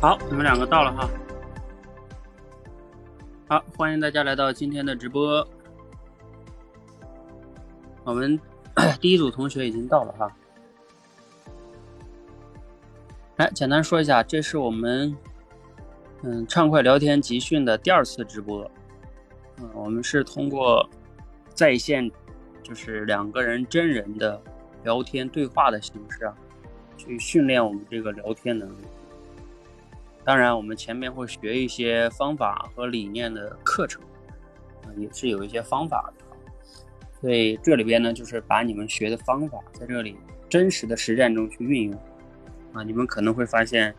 好，你们两个到了哈。好，欢迎大家来到今天的直播。我们 第一组同学已经到了哈。来，简单说一下，这是我们嗯畅快聊天集训的第二次直播。嗯，我们是通过在线，就是两个人真人的聊天对话的形式啊，去训练我们这个聊天能力。当然，我们前面会学一些方法和理念的课程，啊，也是有一些方法的。所以这里边呢，就是把你们学的方法在这里真实的实战中去运用，啊，你们可能会发现，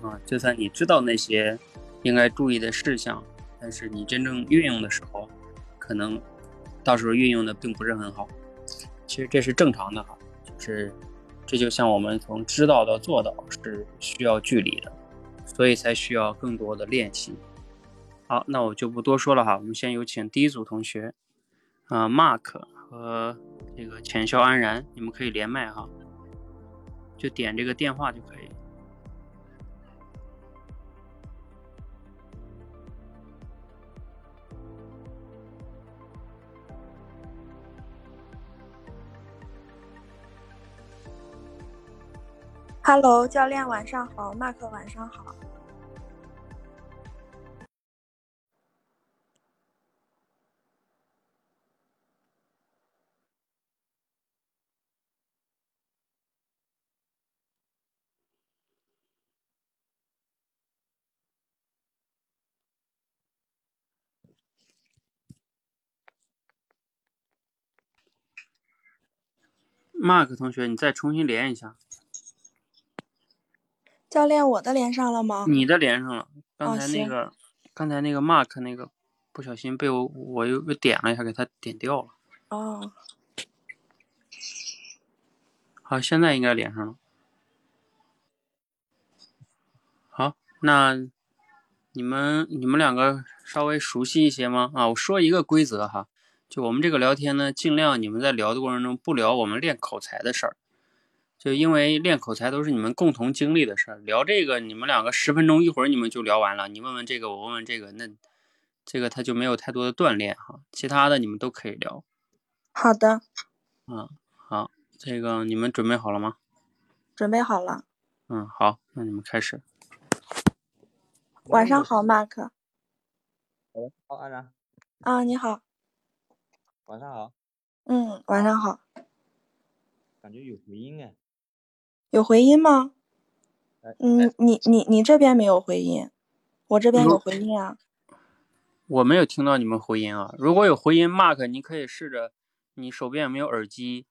啊，就算你知道那些应该注意的事项，但是你真正运用的时候，可能到时候运用的并不是很好。其实这是正常的哈，就是这就像我们从知道到做到是需要距离的。所以才需要更多的练习。好，那我就不多说了哈。我们先有请第一组同学，啊，Mark 和这个浅笑安然，你们可以连麦哈，就点这个电话就可以。Hello，教练晚上好，Mark 晚上好。Mark 同学，你再重新连一下。教练，我的连上了吗？你的连上了。刚才那个，刚才那个 Mark 那个，不小心被我我又又点了一下，给他点掉了。哦。好，现在应该连上了。好，那你们你们两个稍微熟悉一些吗？啊，我说一个规则哈，就我们这个聊天呢，尽量你们在聊的过程中不聊我们练口才的事儿。就因为练口才都是你们共同经历的事儿，聊这个你们两个十分钟一会儿你们就聊完了，你问问这个我问问这个，那这个他就没有太多的锻炼哈。其他的你们都可以聊。好的。嗯，好，这个你们准备好了吗？准备好了。嗯，好，那你们开始。晚上好，Mark。喂，好，安然。啊，你好。晚上好。嗯，晚上好。感觉有回音哎。有回音吗？嗯，你你你这边没有回音，我这边有回音啊。我没有听到你们回音啊。如果有回音，Mark，你可以试着，你手边有没有耳机？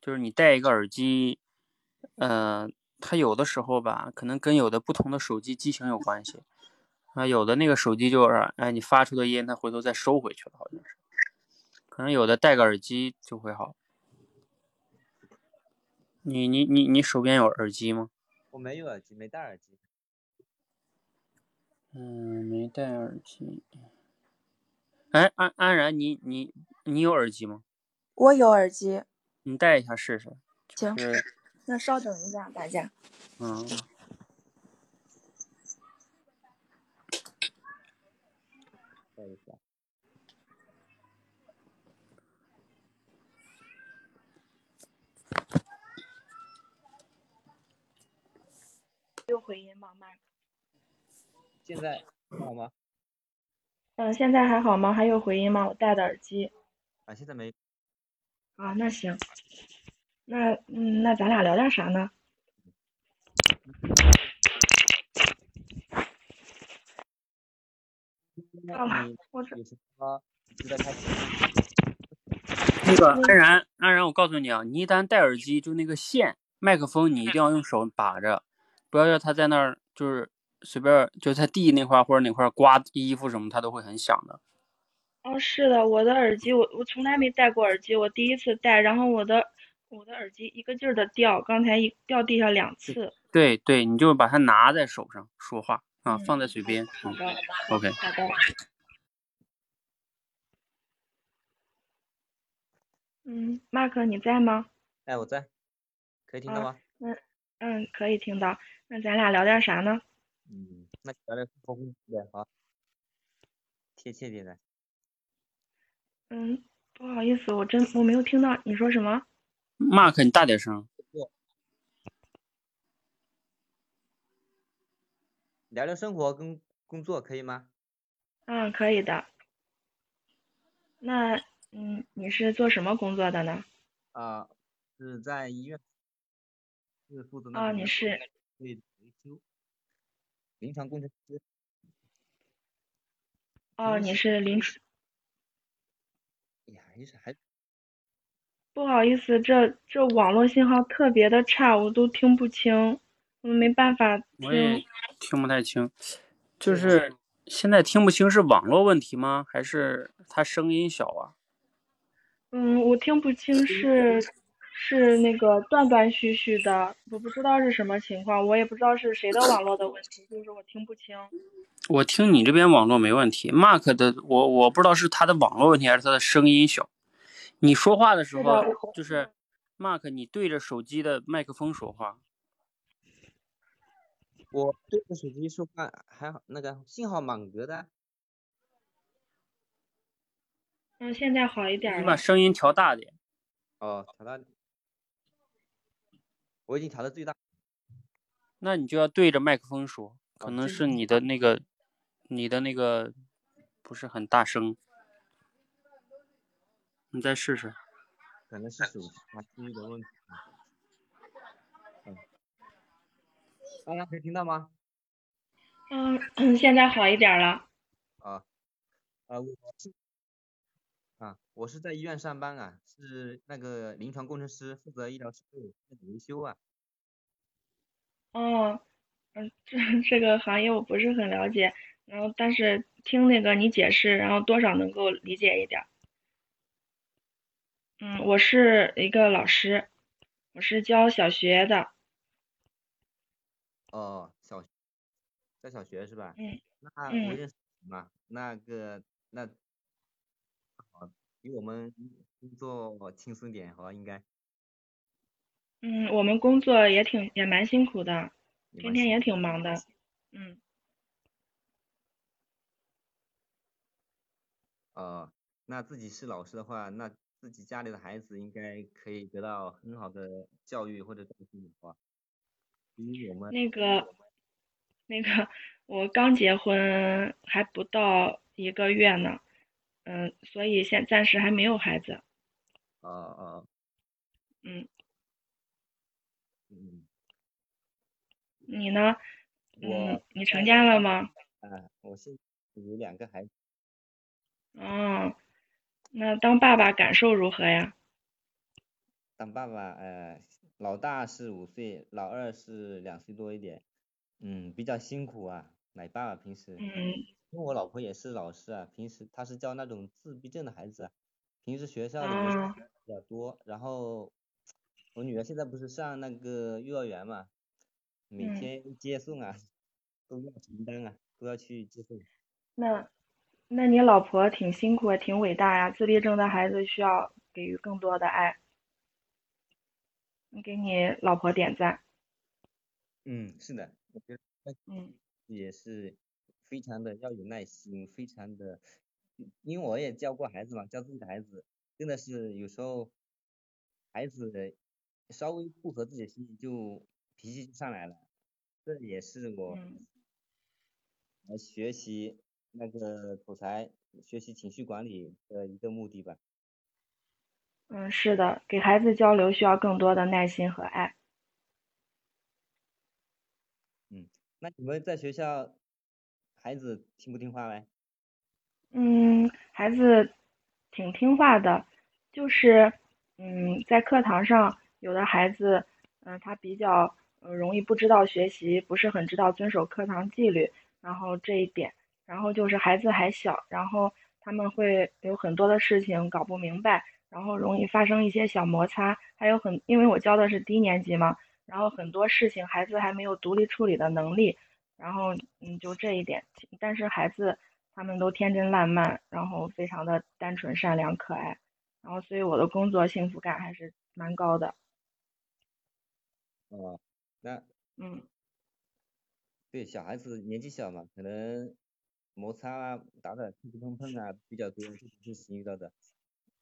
就是你戴一个耳机，呃，它有的时候吧，可能跟有的不同的手机机型有关系啊。有的那个手机就是，哎，你发出的音，它回头再收回去了，好像是。可能有的戴个耳机就会好。你你你你手边有耳机吗？我没有耳机，没戴耳机。嗯，没戴耳机。哎，安安然，你你你有耳机吗？我有耳机。你戴一下试试。行。那稍等一下，大家。嗯。戴一下。有回音吗，Mark？现在好吗？嗯，现在还好吗？还有回音吗？我戴的耳机。啊，现在没。啊，那行。那嗯，那咱俩聊点啥呢？我？那个安然，安然，我告诉你啊，你一旦戴耳机，就那个线，麦克风你一定要用手把着，不要让他在那儿，就是随便，就在地那块或者哪块刮衣服什么，他都会很响的。哦，是的，我的耳机我我从来没戴过耳机，我第一次戴，然后我的我的耳机一个劲儿的掉，刚才一掉地上两次。对对，你就把它拿在手上说话啊，嗯放在嘴边。好的，OK，好的。嗯，Mark 你在吗？哎，我在，可以听到吗？嗯，可以听到。那咱俩聊点啥呢？嗯，那聊聊生活方式呗，好，贴切点的。嗯，不好意思，我真我没有听到你说什么。Mark，你大点声。聊聊生活跟工作可以吗？嗯，可以的。那嗯，你是做什么工作的呢？啊、是在医院，是负责哦，那个你是对维修，临床工程师。哦，你是临床。哎呀，还是还不好意思，这这网络信号特别的差，我都听不清，我没办法我也听。听不太清，就是现在听不清是网络问题吗？还是他声音小啊？嗯，我听不清是是那个断断续续的，我不知道是什么情况，我也不知道是谁的网络的问题，就是我听不清。我听你这边网络没问题，Mark 的我我不知道是他的网络问题还是他的声音小。你说话的时候就是 Mark，你对着手机的麦克风说话。我对着手机说话还好，那个信号满格的。嗯，现在好一点了你把。声音调大点。哦，调到，我已经调到最大。那你就要对着麦克风说，可能是你的那个，你的那个不是很大声，你再试试。可能问题。嗯，大家可以听到吗？嗯，现在好一点了。啊，呃，我是啊，我是在医院上班啊，是那个临床工程师，负责医疗设备维修啊。哦，嗯，这这个行业我不是很了解，然后但是听那个你解释，然后多少能够理解一点儿。嗯，我是一个老师，我是教小学的。哦，小学，在小学是吧？嗯那我嗯认识嘛，那个那好，比我们工作轻松点好吧，应该嗯，我们工作也挺也蛮辛苦的，天天也挺忙的。嗯呃，那自己是老师的话，那自己家里的孩子应该可以得到很好的教育或者照顾吧。因为我们那个那个，我刚结婚还不到一个月呢，嗯，所以现暂时还没有孩子。啊啊嗯，嗯，你呢？我嗯，你成家了吗？啊，我现有两个孩子，哦，那当爸爸感受如何呀？当爸爸，呃，老大是五岁，老二是两岁多一点，嗯，比较辛苦啊，奶爸爸平时。嗯因为我老婆也是老师啊，平时她是教那种自闭症的孩子啊，平时学校的活哦比较多，然后我女儿现在不是上那个幼儿园嘛，每嗯天接送啊，都要承担啊，都要去接送。那那你老婆挺辛苦，挺伟大呀。自闭症的孩子需要给予更多的爱。你给你老婆点赞。嗯，是的，我觉得嗯也是非常的要有耐心，非常的，因为我也教过孩子嘛，教自己的孩子，真的是有时候孩子稍微不合自己的心意就脾气就上来了，这也是我嗯来学习那个口才、学习情绪管理的一个目的吧。嗯，是的，给孩子交流需要更多的耐心和爱。嗯，那你们在学校，孩子听不听话嘞？嗯，孩子挺听话的，就是嗯，在课堂上，有的孩子，嗯，他比较容易不知道学习，不是很知道遵守课堂纪律，然后这一点，然后就是孩子还小，然后他们会有很多的事情搞不明白，然后容易发生一些小摩擦，还有很，因为我教的是低年级嘛，然后很多事情孩子还没有独立处理的能力，然后嗯，就这一点，但是孩子。他们都天真烂漫，然后非常的单纯、善良、可爱，然后所以我的工作幸福感还是蛮高的。哦，那嗯，对，小孩子年纪小嘛，可能摩擦啊、打打碰碰碰啊比较多，这是是遇到的。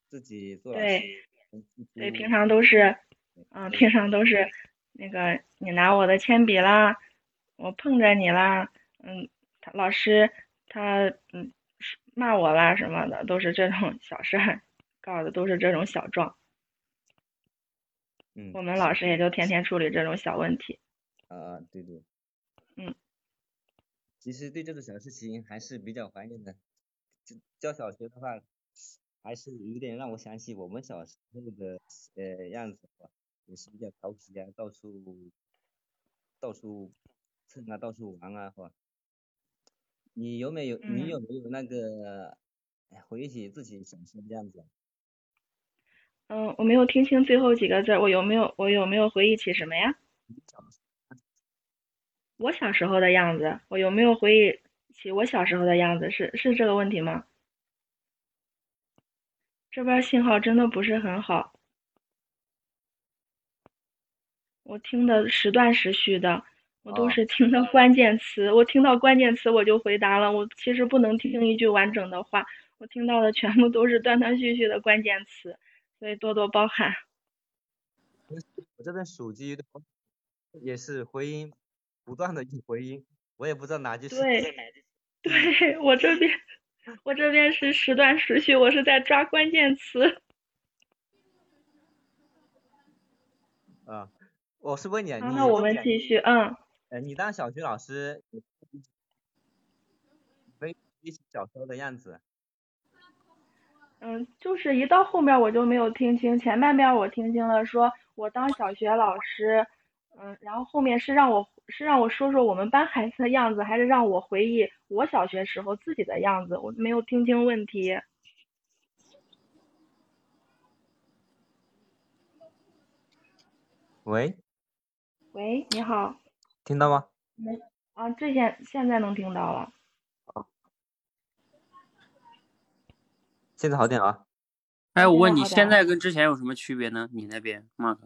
自己做对，对，平常都是，嗯，平常都是那个你拿我的铅笔啦，我碰着你啦，嗯，他老师。他嗯骂我啦什么的，都是这种小事儿，告的都是这种小状。嗯，我们老师也就天天处理这种小问题。啊，对对。嗯。其实对这种小事情还是比较怀念的。教教小学的话，还是有点让我想起我们小时候的呃样子，也是比较调皮啊，到处到处蹭啊，到处玩啊，是吧？你有没有你有没有那个回忆起自己小时候的样子？嗯，我没有听清最后几个字，我有没有我有没有回忆起什么呀？我小时候的样子，我有没有回忆起我小时候的样子？是是这个问题吗？这边信号真的不是很好，我听的时断时续的。我都是听到关键词，我听到关键词我就回答了。我其实不能听一句完整的话，我听到的全部都是断断续续的关键词，所以多多包涵。我这边手机也是回音不断的回音，我也不知道哪句是对，对我这边我这边是时断时续，我是在抓关键词。啊，我是问你，那我们继续，嗯。呃，你当小学老师，小时候的样子。嗯，就是一到后面我就没有听清，前半边我听清了，说我当小学老师，嗯，然后后面是让我是让我说说我们班孩子的样子，还是让我回忆我小学时候自己的样子？我没有听清问题。喂。喂，你好。听到吗？没啊，这现现在能听到了。啊，现在好点啊。哎，我问你，现在跟之前有什么区别呢？你那边，Mark？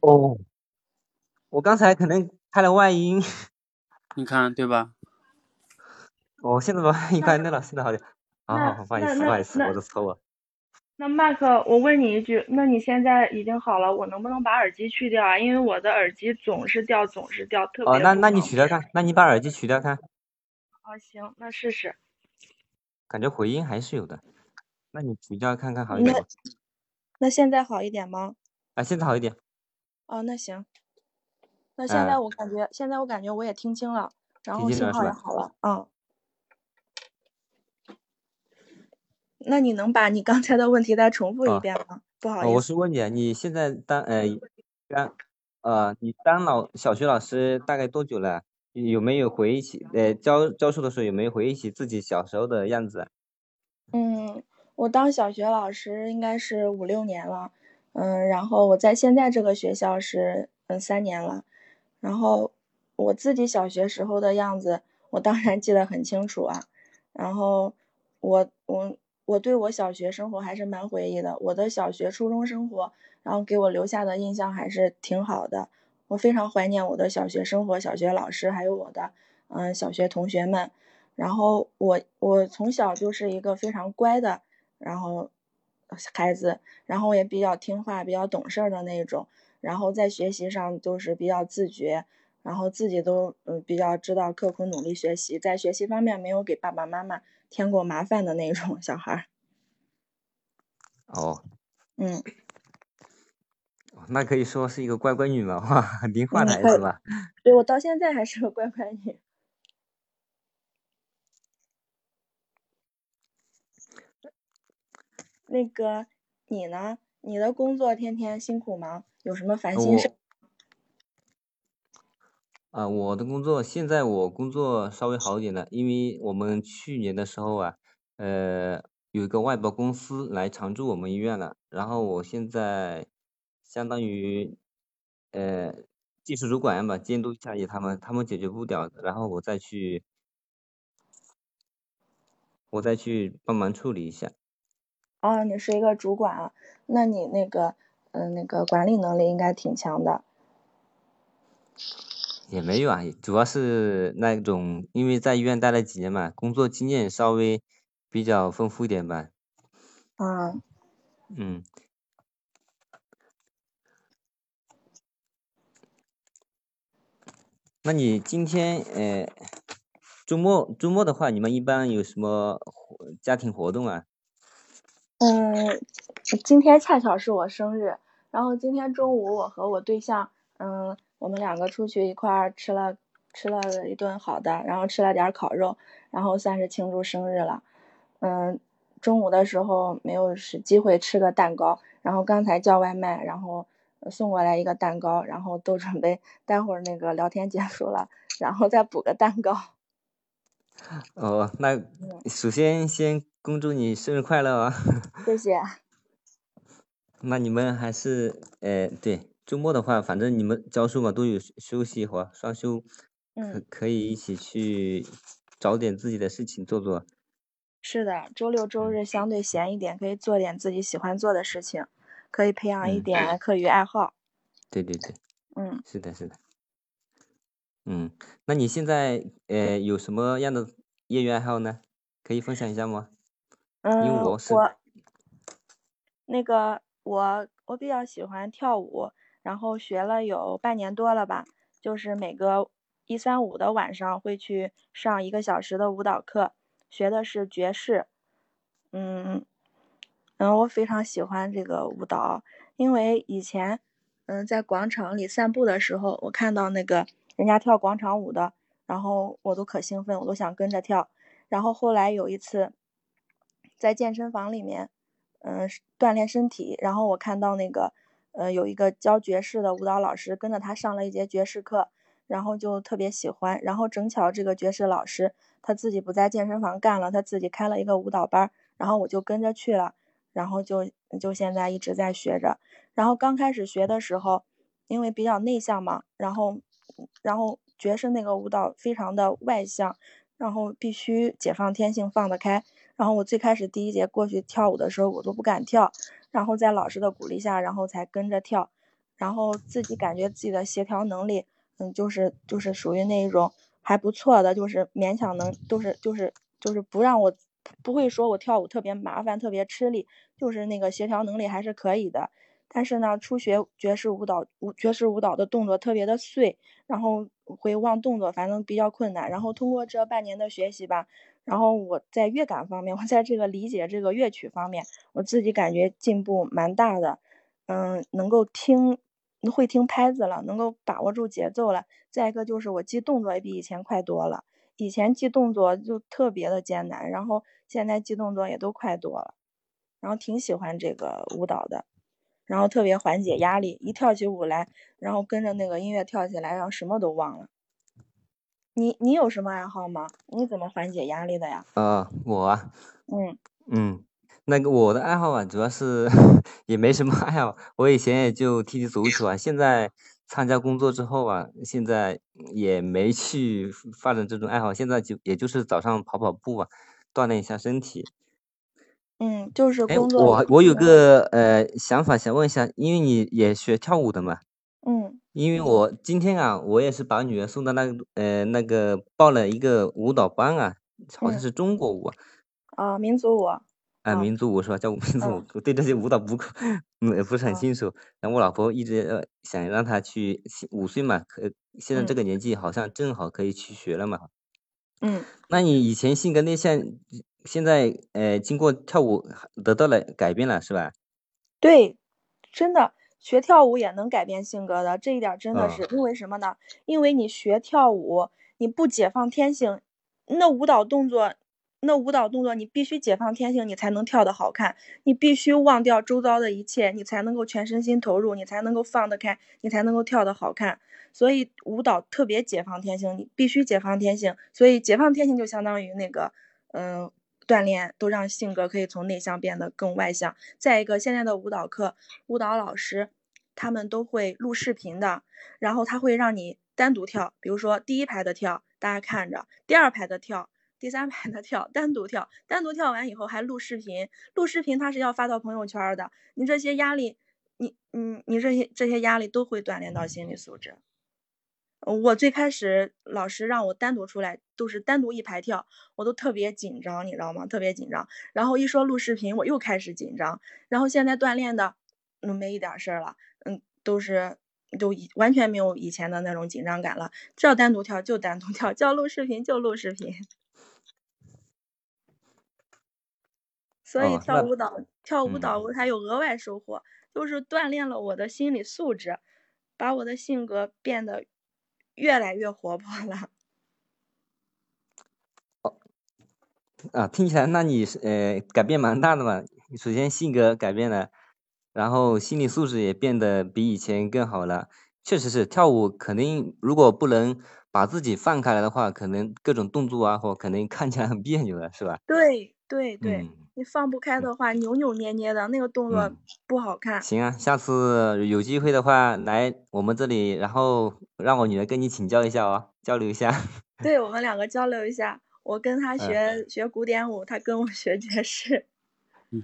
哦，我刚才可能开了外音。你看对吧？我现在把外音关掉了，现在好点。好好好，不好意思，不好意思，我的错误。那麦克，我问你一句，那你现在已经好了，我能不能把耳机去掉啊？因为我的耳机总是掉，总是掉，特别。哦，那那你取掉看，那你把耳机取掉看。啊，行，那试试。感觉回音还是有的，那你取掉看看好一点。那现在好一点吗？啊，现在好一点。哦，那行。那现在我感觉，现在我感觉我也听清了，然后信号也好了，嗯。那你能把你刚才的问题再重复一遍吗？不好意思，我是问你，你现在当呃当呃你当老小学老师大概多久了？有没有回忆起呃教教书的时候有没有回忆起自己小时候的样子？嗯，我当小学老师应该是五六年了，嗯，然后我在现在这个学校是嗯三年了，然后我自己小学时候的样子，我当然记得很清楚啊，然后我我。我对我小学生活还是蛮回忆的，我的小学、初中生活，然后给我留下的印象还是挺好的。我非常怀念我的小学生活、小学老师，还有我的嗯小学同学们。然后我我从小就是一个非常乖的，然后孩子，然后也比较听话、比较懂事儿的那种。然后在学习上就是比较自觉，然后自己都嗯比较知道刻苦努力学习，在学习方面没有给爸爸妈妈。添过麻烦的那种小孩儿。哦，嗯，那可以说是一个乖乖女嘛，哇，很听话的孩嗯可以子吧？对我到现在还是个乖乖女。那个你呢？你的工作天天辛苦吗？有什么烦心事？啊，我的工作现在我工作稍微好一点了，因为我们去年的时候啊，呃，有一个外包公司来常驻我们医院了，然后我现在相当于呃技术主管吧，监督一下他们，他们解决不了，然后我再去我再去帮忙处理一下。哦，你是一个主管啊，那你那个嗯、那个管理能力应该挺强的。也没有啊，主要是那种因为在医院待了几年嘛，工作经验稍微比较丰富一点吧。嗯，嗯，那你今天呃，周末周末的话，你们一般有什么活家庭活动啊？嗯，今天恰巧是我生日，然后今天中午我和我对象，嗯，我们两个出去一块儿吃了吃了一顿好的，然后吃了点儿烤肉，然后算是庆祝生日了。嗯，中午的时候没有是机会吃个蛋糕，然后刚才叫外卖，然后呃送过来一个蛋糕，然后都准备待会儿那个聊天结束了，然后再补个蛋糕。哦，那首先先恭祝你生日快乐啊！谢谢。那你们还是呃，对，周末的话，反正你们教书嘛都有休休息一会儿，双休，可嗯，可以一起去找点自己的事情做做。是的，周六周日相对闲一点，可以做点自己喜欢做的事情，可以培养一嗯点课余爱好。对对对，嗯，是的，是的。嗯，那你现在呃有什么样的业余爱好呢？可以分享一下吗？因为嗯，我是我那个我我比较喜欢跳舞，然后学了有半年多了吧，就是每个一三五的晚上会去上一个小时的舞蹈课，学的是爵士。嗯嗯，我非常喜欢这个舞蹈，因为以前嗯在广场里散步的时候，我看到那个人家跳广场舞的，然后我都可兴奋，我都想跟着跳。然后后来有一次在健身房里面，嗯、锻炼身体，然后我看到那个呃有一个教爵士的舞蹈老师，跟着他上了一节爵士课，然后就特别喜欢。然后正巧这个爵士老师他自己不在健身房干了，他自己开了一个舞蹈班，然后我就跟着去了，然后就就现在一直在学着。然后刚开始学的时候，因为比较内向嘛，然后然后爵士那个舞蹈非常的外向，然后必须解放天性放得开。然后我最开始第一节过去跳舞的时候，我都不敢跳，然后在老师的鼓励下，然后才跟着跳，然后自己感觉自己的协调能力，嗯，就是就是属于那一种还不错的，就是勉强能，都是就是就是不让我不会说我跳舞特别麻烦、特别吃力，就是那个协调能力还是可以的。但是呢，初学爵士舞蹈，舞爵士舞蹈的动作特别的碎，然后会忘动作，反正比较困难。然后通过这半年的学习吧，然后我在乐感方面，我在这个理解这个乐曲方面，我自己感觉进步蛮大的。嗯，能够听，会听拍子了，能够把握住节奏了。再一个就是我记动作也比以前快多了，以前记动作就特别的艰难，然后现在记动作也都快多了，然后挺喜欢这个舞蹈的。然后特别缓解压力，一跳起舞来，然后跟着那个音乐跳起来，然后什么都忘了。你你有什么爱好吗？你怎么缓解压力的呀？啊，我啊，嗯嗯，那个我的爱好啊，主要是 也没什么爱好，我以前也就踢踢足球啊，现在参加工作之后啊，现在也没去发展这种爱好，现在就也就是早上跑跑步啊，锻炼一下身体。嗯，就是哎，工作我我有个呃想法想问一下，因为你也学跳舞的嘛，嗯因为我今天啊，我也是把女儿送到那个呃那个报了一个舞蹈班啊，好像嗯是中国舞啊，啊，民族舞啊，啊民族舞是吧？叫民族舞嗯，我对这些舞蹈不可，嗯，也不是很嗯清楚。然后我老婆一直呃想让她去，现五岁嘛，可现在这嗯个年纪好像正好可以去学了嘛。嗯那你以前性格内向，现在呃经过跳舞得到了改变了是吧？对，真的学跳舞也能改变性格的，这一点真的是嗯因为什么呢？因为你学跳舞，你不解放天性，那舞蹈动作，那舞蹈动作你必须解放天性，你才能跳得好看。你必须忘掉周遭的一切，你才能够全身心投入，你才能够放得开，你才能够跳得好看。所以舞蹈特别解放天性，你必须解放天性。所以解放天性就相当于那个，嗯、锻炼都让性格可以从内向变得更外向。再一个，现在的舞蹈课，舞蹈老师他们都会录视频的，然后他会让你单独跳，比如说第一排的跳，大家看着；第二排的跳，第三排的跳，单独跳，单独跳完以后还录视频，录视频它是要发到朋友圈的。你这些压力，你你你这些这些压力都会锻炼到心理素质。呃我最开始老师让我单独出来，都是单独一排跳，我都特别紧张，你知道吗？特别紧张。然后一说录视频，我又开始紧张。然后现在锻炼的，嗯，没一点事儿了，嗯，都是都完全没有以前的那种紧张感了。叫单独跳就单独跳，叫录视频就录视频。所以跳舞蹈，跳舞蹈嗯我还有额外收获，就是锻炼了我的心理素质，把我的性格变得越来越活泼了。啊，听起来那你是呃改变蛮大的嘛。首先性格改变了，然后心理素质也变得比以前更好了。确实是跳舞，肯定如果不能把自己放开来的话，可能各种动作啊，或可能看起来很别扭了，是吧？对对对，嗯你放不开的话，扭扭捏捏的那个动作嗯不好看。行啊，下次有机会的话来我们这里，然后让我女儿跟你请教一下哦，交流一下。对我们两个交流一下，我跟他嗯学、学古典舞，她跟我学爵士。嗯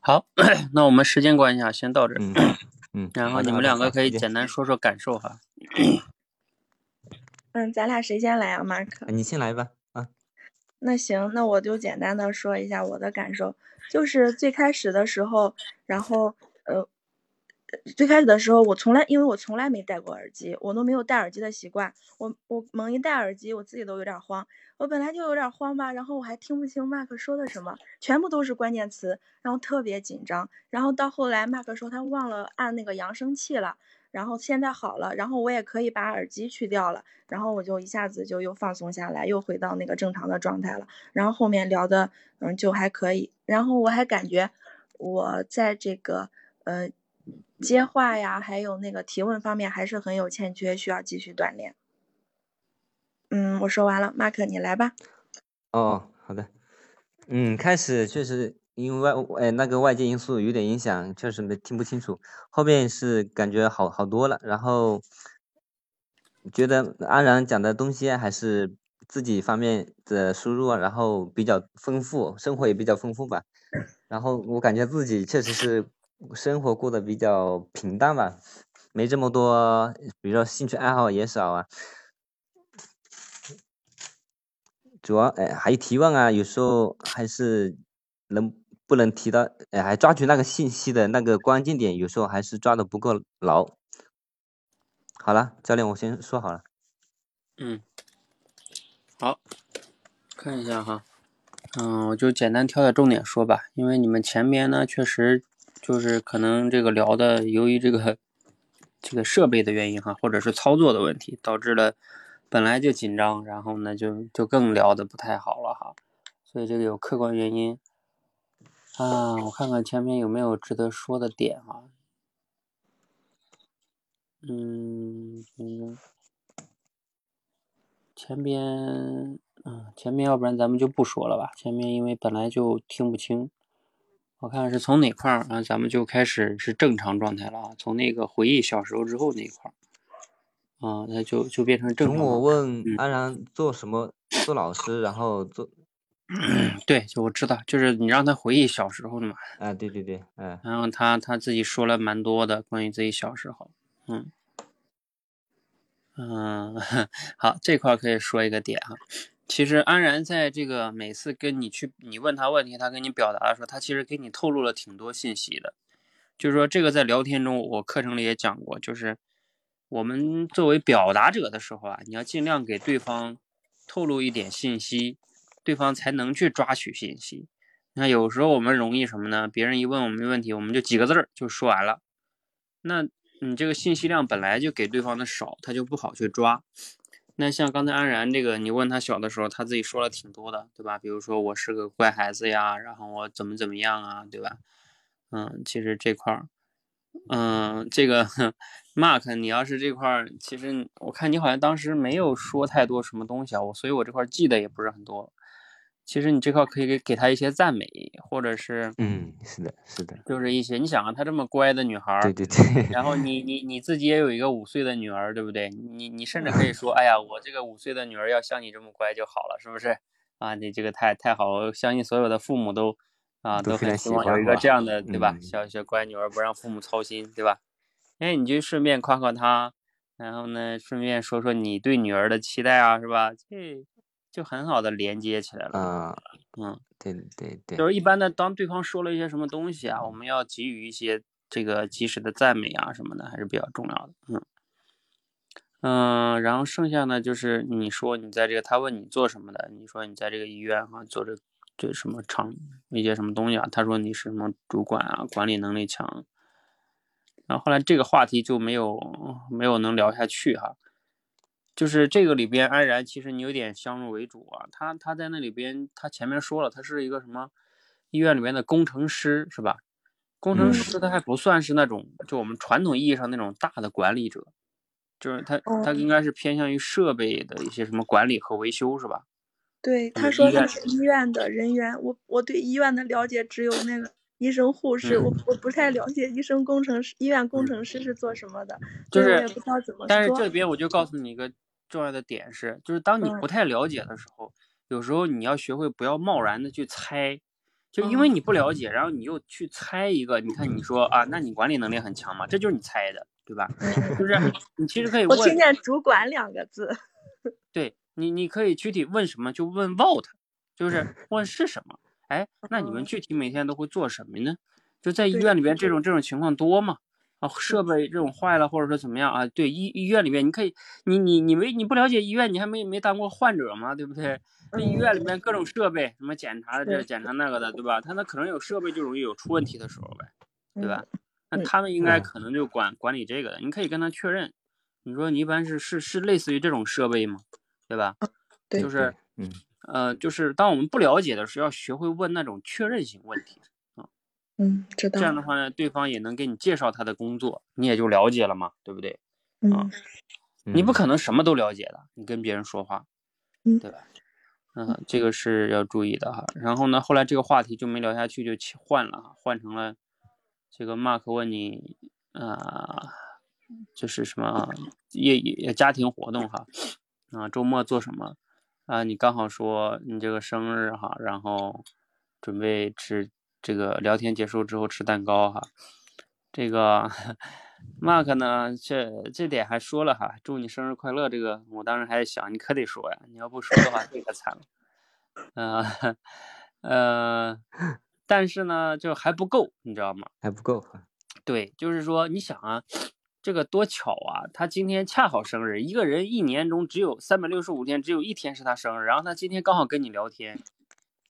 好，那我们时间关系啊，先到这儿。嗯嗯，然后你们两个可以简单说说感受哈。嗯，咱俩谁先来啊，马克？你先来吧。那行，那我就简单的说一下我的感受，就是最开始的时候，然后呃，最开始的时候我从来，因为我从来没戴过耳机，我都没有戴耳机的习惯，我我猛一戴耳机，我自己都有点慌，我本来就有点慌吧，然后我还听不清麦克说的什么，全部都是关键词，然后特别紧张，然后到后来麦克说他忘了按那个扬声器了。然后现在好了，然后我也可以把耳机去掉了，然后我就一下子就又放松下来，又回到那个正常的状态了。然后后面聊的嗯就还可以，然后我还感觉我在这个呃接话呀，还有那个提问方面还是很有欠缺，需要继续锻炼。嗯，我说完了，马克你来吧。哦，好的。嗯，开始确实因为外哎那个外界因素有点影响，确实没听不清楚。后面是感觉好好多了，然后觉得安然讲的东西还是自己方面的输入，然后比较丰富，生活也比较丰富吧。然后我感觉自己确实是生活过得比较平淡吧，没这么多，比如说兴趣爱好也少啊。主要哎，还有提问啊，有时候还是能不能提到，哎，还抓住那个信息的那个关键点，有时候还是抓的不够牢。好了，教练，我先说好了。嗯，好，看一下哈，嗯，我就简单挑点重点说吧，因为你们前面呢确实就是可能这个聊的，由于这个这个设备的原因哈，或者是操作的问题，导致了本来就紧张，然后呢就就更聊的不太好了哈，所以这个有客观原因啊，我看看前面有没有值得说的点啊，嗯嗯。前边，嗯，前面要不然咱们就不说了吧。前面因为本来就听不清，我看是从哪块儿啊，咱们就开始是正常状态了啊。从那个回忆小时候之后那一块儿，啊，那就就变成正从我常状态。嗯问安然做什么，做老师，然后做，对，就我知道，就是你让他回忆小时候的嘛。啊，对对对，哎，然后他他自己说了蛮多的关于自己小时候，嗯嗯，好，这块可以说一个点啊。其实安然在这个每次跟你去你问他问题，他跟你表达的时候，他其实给你透露了挺多信息的。就是说，这个在聊天中，我课程里也讲过，就是我们作为表达者的时候啊，你要尽量给对方透露一点信息，对方才能去抓取信息。你看有时候我们容易什么呢？别人一问我们问题，我们就几个字儿就说完了。那你这个信息量本来就给对方的少，他就不好去抓。那像刚才安然这个，你问他小的时候，他自己说了挺多的，对吧？比如说我是个乖孩子呀，然后我怎么怎么样啊，对吧？嗯，其实这块儿，嗯，这个 Mark，你要是这块儿，其实我看你好像当时没有说太多什么东西啊，我所以我这块记得也不是很多。其实你这块可以给给他一些赞美，或者是，嗯，是的，是的，就是一些你想啊，她这么乖的女孩，对对对，然后你 你你自己也有一个五岁的女儿，对不对？你你甚至可以 说，哎呀，我这个五岁的女儿要像你这么乖就好了，是不是？啊，你这个太太好，我相信所有的父母都啊都很希望有一个这样的，对吧？小小乖女儿不让父母操心，对吧？哎，你就顺便夸夸她，然后呢，顺便说说你对女儿的期待啊，是吧？这。就很好的连接起来了。嗯嗯，对对对，就是一般的，当对方说了一些什么东西啊，我们要给予一些这个及时的赞美啊什么的，还是比较重要的。嗯嗯，然后剩下呢，就是你说你在这个，他问你做什么的，你说你在这个医院哈做这这什么厂一些什么东西啊，他说你是什么主管啊，管理能力强。然后后来这个话题就没有没有能聊下去哈。就是这个里边，安然其实你有点先入为主啊。他他在那里边，他前面说了，他是一个什么医院里面的工程师，是吧？工程师他还不算是那种就我们传统意义上那种大的管理者，就是他他应该是偏向于设备的一些什么管理和维修，是吧？对，他说他是医院的人员，我我对医院的了解只有那个医生、护士，我我不太了解医生、工程师、医院工程师是做什么的，就是我也不知道怎么。但是这边我就告诉你一个。重要的点是，就是当你不太了解的时候，有时候你要学会不要贸然的去猜，就因为你不了解，然后你又去猜一个，你看你说啊，那你管理能力很强嘛？这就是你猜的，对吧？就是 你其实可以问。我听见“主管”两个字。对你，你可以具体问什么，就问 what，就是问是什么。哎，那你们具体每天都会做什么呢？就在医院里边，这种这种情况多吗？啊，设备这种坏了，或者说怎么样啊？对，医医院里面，你可以，你你你没你不了解医院，你还没没当过患者吗？对不对？那医院里面各种设备，什么检查的这检查那个的，对吧？他那可能有设备就容易有出问题的时候呗，对吧？那他们应该可能就管管理这个的，你可以跟他确认。你说你一般是是是类似于这种设备吗？对吧？对，就是嗯呃，就是当我们不了解的时候，要学会问那种确认性问题。嗯，知道。这样的话呢，对方也能给你介绍他的工作，你也就了解了嘛，对不对？嗯。你不可能什么都了解的，你跟别人说话，嗯，对吧？嗯，这个是要注意的哈。然后呢，后来这个话题就没聊下去，就换了哈，换成了这个 Mark 问你啊，就是什么业业家庭活动哈，啊，周末做什么啊？你刚好说你这个生日哈，然后准备吃。这个聊天结束之后吃蛋糕哈，这个 Mark 呢，这这点还说了哈，祝你生日快乐。这个我当时还在想，你可得说呀，你要不说的话，这可惨了。嗯呃，但是呢，就还不够，你知道吗？还不够。对，就是说你想啊，这个多巧啊，他今天恰好生日，一个人一年中只有三百六十五天，只有一天是他生日，然后他今天刚好跟你聊天。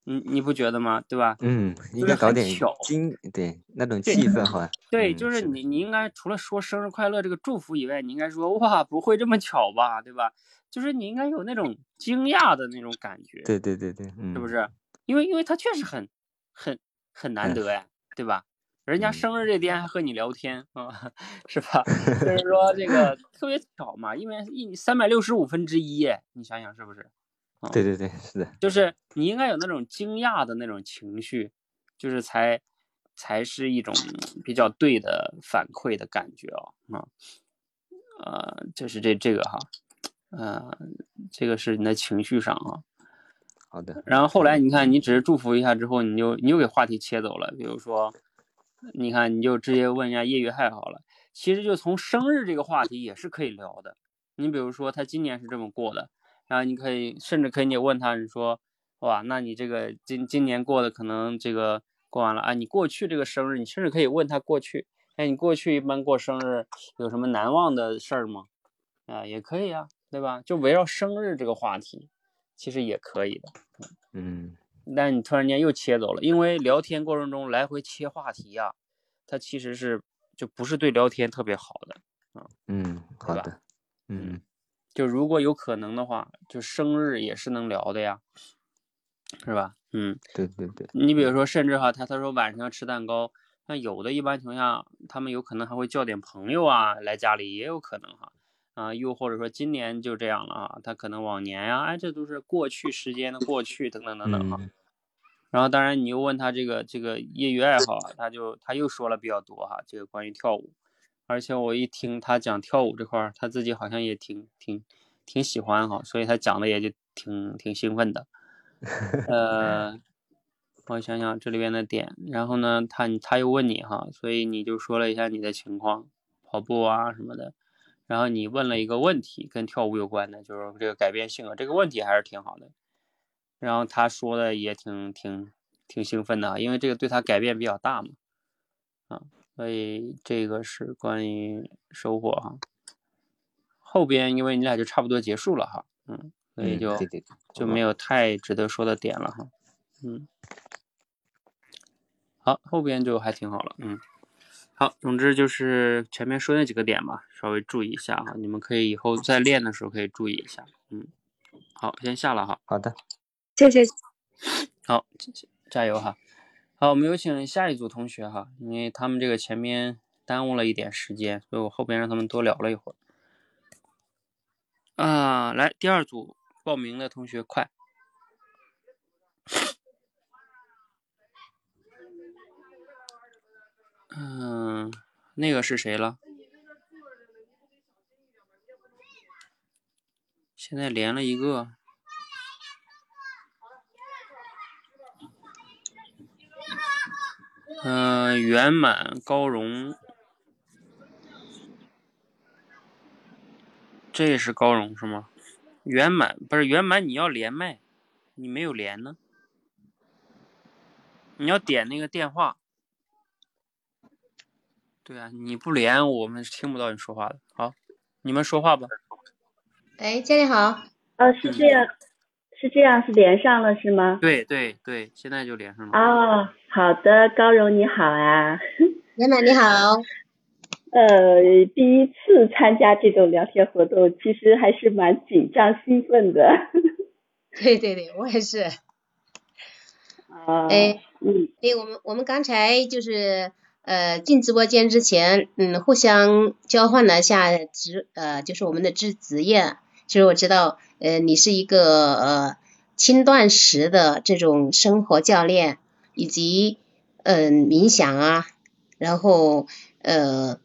你你不觉得吗？对吧？嗯，应该搞点惊，对那种气氛好像。对，就是你你应该除了说生日快乐这个祝福以外，你应该说哇，不会这么巧吧？对吧？就是你应该有那种惊讶的那种感觉。对对对对，是不是？因为因为他确实很很很难得呀，对吧？人家生日这天还和你聊天啊，是吧？就是说这个特别巧嘛，因为一三百六十五分之一，你想想是不是？对对对，是的，就是你应该有那种惊讶的那种情绪，就是才才是一种比较对的反馈的感觉哦，啊，呃，就是这这个哈，呃，这个是你的情绪上啊。好的。然后后来你看，你只是祝福一下之后，你就你又给话题切走了，比如说，你看你就直接问一下业余爱好了，其实就从生日这个话题也是可以聊的。你比如说他今年是这么过的。然后你可以，甚至可以你问他，你说，哇，那你这个今今年过的可能这个过完了啊？你过去这个生日，你甚至可以问他过去，哎，你过去一般过生日有什么难忘的事儿吗？啊，也可以啊，对吧？就围绕生日这个话题，其实也可以的。嗯，但你突然间又切走了，因为聊天过程中来回切话题呀，它其实是就不是对聊天特别好的啊。嗯，好的。嗯，就如果有可能的话，就生日也是能聊的呀，是吧？嗯，对对对。你比如说，甚至哈，他他说晚上要吃蛋糕，那有的一般情况下，他们有可能还会叫点朋友啊来家里，也有可能哈。啊，又或者说今年就这样了啊，他可能往年呀，哎，这都是过去时间的过去，等等等等哈。然后当然你又问他这个这个业余爱好，他就他又说了比较多哈，这个关于跳舞，而且我一听他讲跳舞这块儿，他自己好像也挺挺挺喜欢哈，所以他讲的也就挺挺兴奋的。呃，我想想这里边的点，然后呢，他他又问你哈，所以你就说了一下你的情况，跑步啊什么的。然后你问了一个问题，跟跳舞有关的，就是这个改变性格这个问题还是挺好的。然后他说的也挺挺挺兴奋的，因为这个对他改变比较大嘛，啊，所以这个是关于收获哈。后边因为你俩就差不多结束了哈，嗯，所以就就没有太值得说的点了哈，嗯，好，后边就还挺好了，嗯。好，总之就是前面说那几个点吧，稍微注意一下哈。你们可以以后再练的时候可以注意一下。嗯，好，先下了哈。好的，谢谢。好，加油哈。好，我们有请下一组同学哈，因为他们这个前面耽误了一点时间，所以我后边让他们多聊了一会儿。啊，来，第二组报名的同学快。嗯，那个是谁了？现在连了一个。嗯，圆满高荣，这也是高荣是吗？圆满不是圆满，你要连麦，你没有连呢。你要点那个电话。对啊，你不连我们听不到你说话的。好，你们说话吧。哎，家里好。呃，是这样，是这样，是连上了是吗？对对对，现在就连上了。哦，好的，高荣你好啊。圆满你好。呃，第一次参加这种聊天活动，其实还是蛮紧张兴奋的。对对对，我也是。啊。哎，嗯，对我们我们刚才就是。呃，进直播间之前，嗯，互相交换了一下职，呃，就是我们的职职业。其实我知道，呃，你是一个呃轻断食的这种生活教练，以及嗯冥想啊，然后呃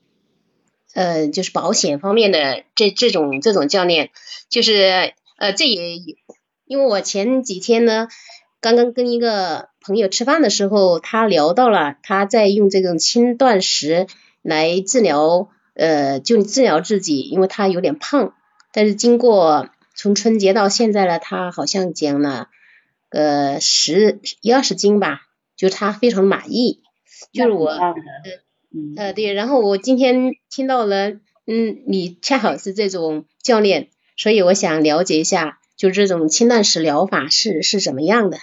呃就是保险方面的这这种这种教练，就是呃这也因为我前几天呢。刚刚跟一个朋友吃饭的时候，他聊到了他在用这种轻断食来治疗，呃，就治疗自己，因为他有点胖，但是经过从春节到现在呢，他好像减了呃十一二十斤吧，就他非常满意，就是我，呃对，然后我今天听到了，嗯，你恰好是这种教练，所以我想了解一下，就这种轻断食疗法是是怎么样的。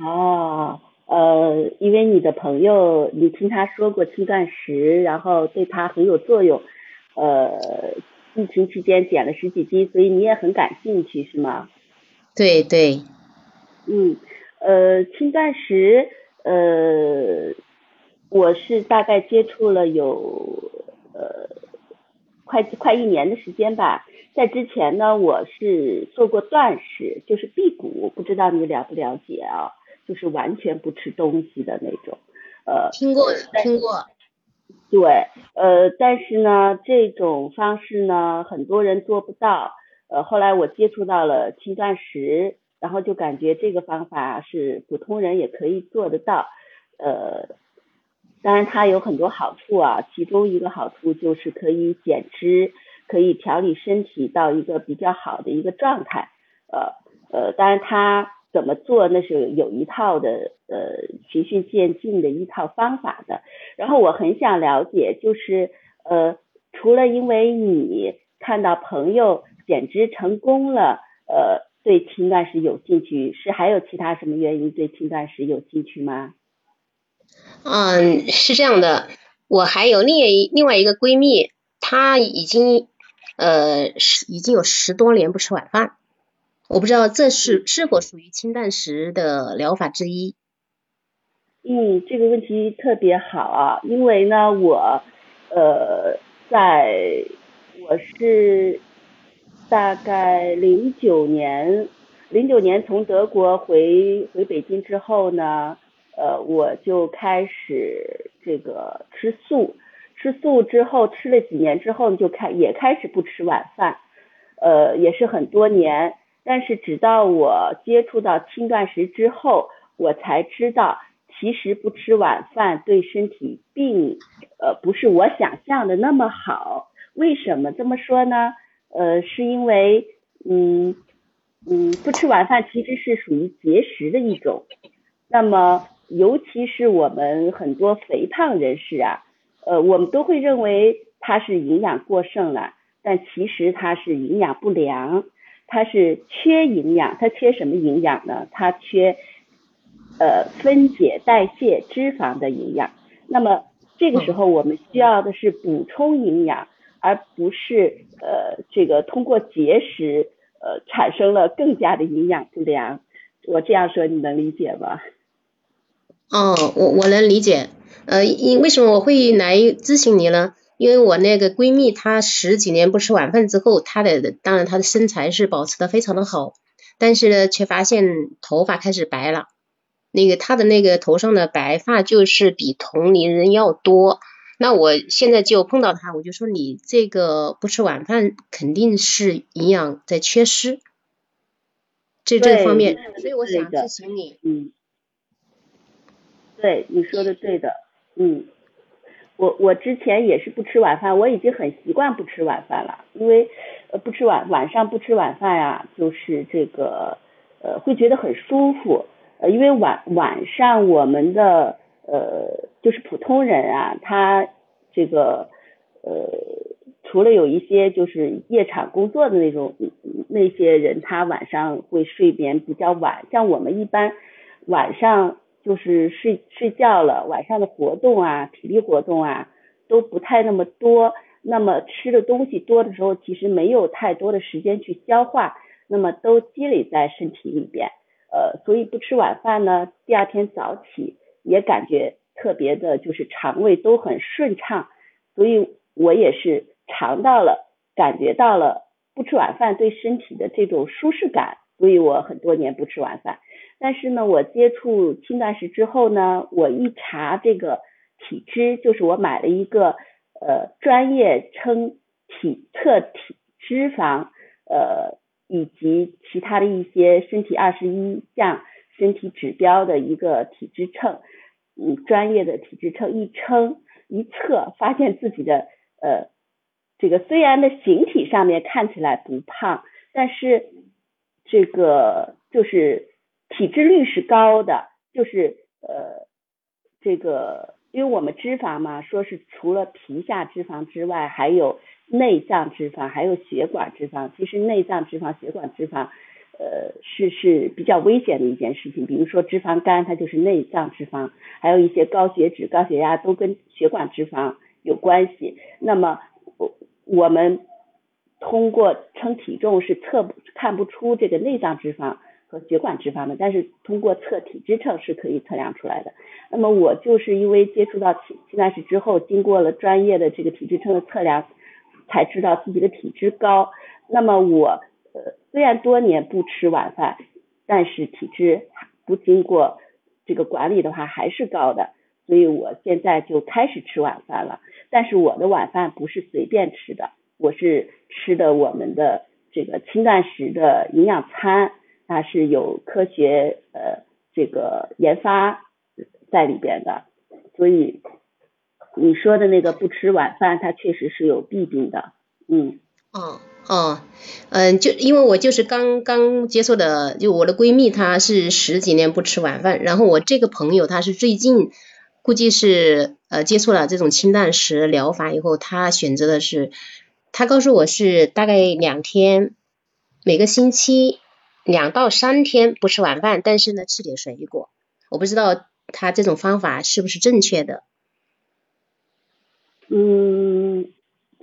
哦，呃，因为你的朋友，你听他说过轻断食，然后对他很有作用，呃，疫情期间减了十几斤，所以你也很感兴趣，是吗？对对。嗯，呃，轻断食，呃，我是大概接触了有呃快快一年的时间吧，在之前呢，我是做过断食，就是辟谷，不知道你了不了解啊？就是完全不吃东西的那种，呃，听过听过，对，呃，但是呢，这种方式呢，很多人做不到，呃，后来我接触到了轻断食，然后就感觉这个方法是普通人也可以做得到，呃，当然它有很多好处啊，其中一个好处就是可以减脂，可以调理身体到一个比较好的一个状态，呃呃，当然它。怎么做？那是有一套的，呃，循序渐进的一套方法的。然后我很想了解，就是呃，除了因为你看到朋友减脂成功了，呃，对轻断食有兴趣？是还有其他什么原因对轻断食有兴趣吗？嗯，是这样的，我还有另一另外一个闺蜜，她已经呃已经有十多年不吃晚饭，我不知道这是是否属于轻断食的疗法之一。嗯，这个问题特别好啊，因为呢，我呃在我是大概零九年零九年从德国回回北京之后呢。呃，我就开始这个吃素，吃素之后吃了几年之后就开也开始不吃晚饭，呃，也是很多年，但是直到我接触到轻断食之后，我才知道其实不吃晚饭对身体并呃不是我想象的那么好。为什么这么说呢？呃，是因为嗯嗯不吃晚饭其实是属于节食的一种，那么。尤其是我们很多肥胖人士啊，呃，我们都会认为它是营养过剩了，但其实它是营养不良，他是缺营养，它缺什么营养呢？它缺呃分解代谢脂肪的营养。那么这个时候我们需要的是补充营养，而不是呃这个通过节食呃产生了更加的营养不良。我这样说你能理解吗？哦，我我能理解，呃，因为什么我会来咨询你呢？因为我那个闺蜜她十几年不吃晚饭之后，她的当然她的身材是保持的非常的好，但是呢，却发现头发开始白了，那个她的那个头上的白发就是比同龄人要多。那我现在就碰到她，我就说你这个不吃晚饭肯定是营养在缺失，这这方面，所以我想咨询你，嗯。对你说的对的，嗯，我我之前也是不吃晚饭，我已经很习惯不吃晚饭了，因为呃不吃晚晚上不吃晚饭呀，就是这个呃会觉得很舒服，呃因为晚晚上我们的呃就是普通人啊，他这个呃除了有一些就是夜场工作的那种那些人，他晚上会睡眠比较晚，像我们一般晚上。就是睡睡觉了，晚上的活动啊，体力活动啊，都不太那么多。那么吃的东西多的时候，其实没有太多的时间去消化，那么都积累在身体里边。呃，所以不吃晚饭呢，第二天早起也感觉特别的，就是肠胃都很顺畅。所以我也是尝到了，感觉到了不吃晚饭对身体的这种舒适感。所以我很多年不吃晚饭。但是呢，我接触轻断食之后呢，我一查这个体脂，就是我买了一个呃专业称体测体脂肪呃以及其他的一些身体二十一项身体指标的一个体脂秤，嗯，专业的体脂秤一称一测，发现自己的呃这个虽然的形体上面看起来不胖，但是这个就是。体脂率是高的，就是呃，这个，因为我们脂肪嘛，说是除了皮下脂肪之外，还有内脏脂肪，还有血管脂肪。其实内脏脂肪、血管脂肪，呃，是是比较危险的一件事情。比如说脂肪肝，它就是内脏脂肪，还有一些高血脂、高血压都跟血管脂肪有关系。那么我我们通过称体重是测不看不出这个内脏脂肪。和血管脂肪的，但是通过测体脂秤是可以测量出来的。那么我就是因为接触到轻轻断食之后，经过了专业的这个体脂秤的测量，才知道自己的体脂高。那么我呃虽然多年不吃晚饭，但是体质不经过这个管理的话还是高的，所以我现在就开始吃晚饭了。但是我的晚饭不是随便吃的，我是吃的我们的这个轻断食的营养餐。它是有科学呃这个研发在里边的，所以你说的那个不吃晚饭，它确实是有弊病的，嗯。哦哦，嗯，就因为我就是刚刚接触的，就我的闺蜜她是十几年不吃晚饭，然后我这个朋友她是最近估计是呃接触了这种轻断食疗法以后，她选择的是，他告诉我是大概两天每个星期。两到三天不吃晚饭，但是呢吃点水果。我不知道他这种方法是不是正确的。嗯，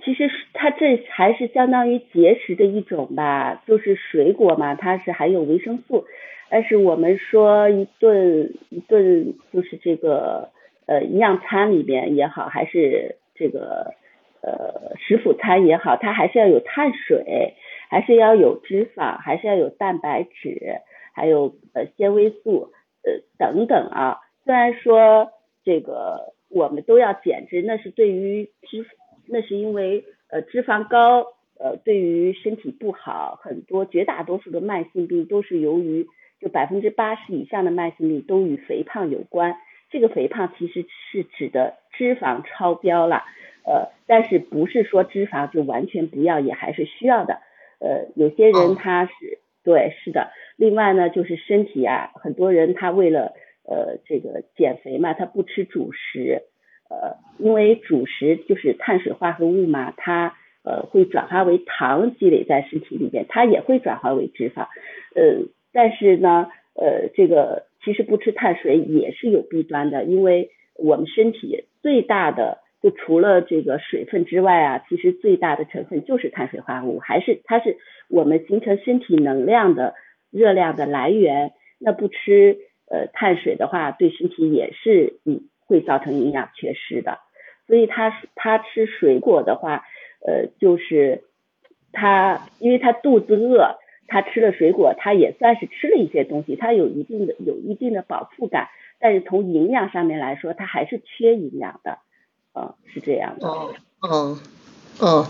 其实它这还是相当于节食的一种吧，就是水果嘛，它是含有维生素。但是我们说一顿一顿就是这个呃营养餐里边也好，还是这个呃食辅餐也好，它还是要有碳水，还是要有脂肪，还是要有蛋白质，还有呃纤维素呃等等啊。虽然说这个我们都要减脂，那是对于脂那是因为呃脂肪高呃对于身体不好，很多绝大多数的慢性病都是由于。就百分之八十以上的慢性病都与肥胖有关，这个肥胖其实是指的脂肪超标了，呃，但是不是说脂肪就完全不要，也还是需要的，呃，有些人他是对，是的。另外呢，就是身体啊，很多人他为了呃这个减肥嘛，他不吃主食，呃，因为主食就是碳水化合物嘛，它呃会转化为糖积累在身体里边，它也会转化为脂肪，呃。但是呢，呃，这个其实不吃碳水也是有弊端的，因为我们身体最大的就除了这个水分之外啊，其实最大的成分就是碳水化合物，还是它是我们形成身体能量的热量的来源。那不吃呃碳水的话，对身体也是嗯会造成营养缺失的。所以他他吃水果的话，呃，就是他因为他肚子饿。他吃了水果，他也算是吃了一些东西，他有一定的有一定的饱腹感，但是从营养上面来说，他还是缺营养的，嗯，是这样的。哦哦哦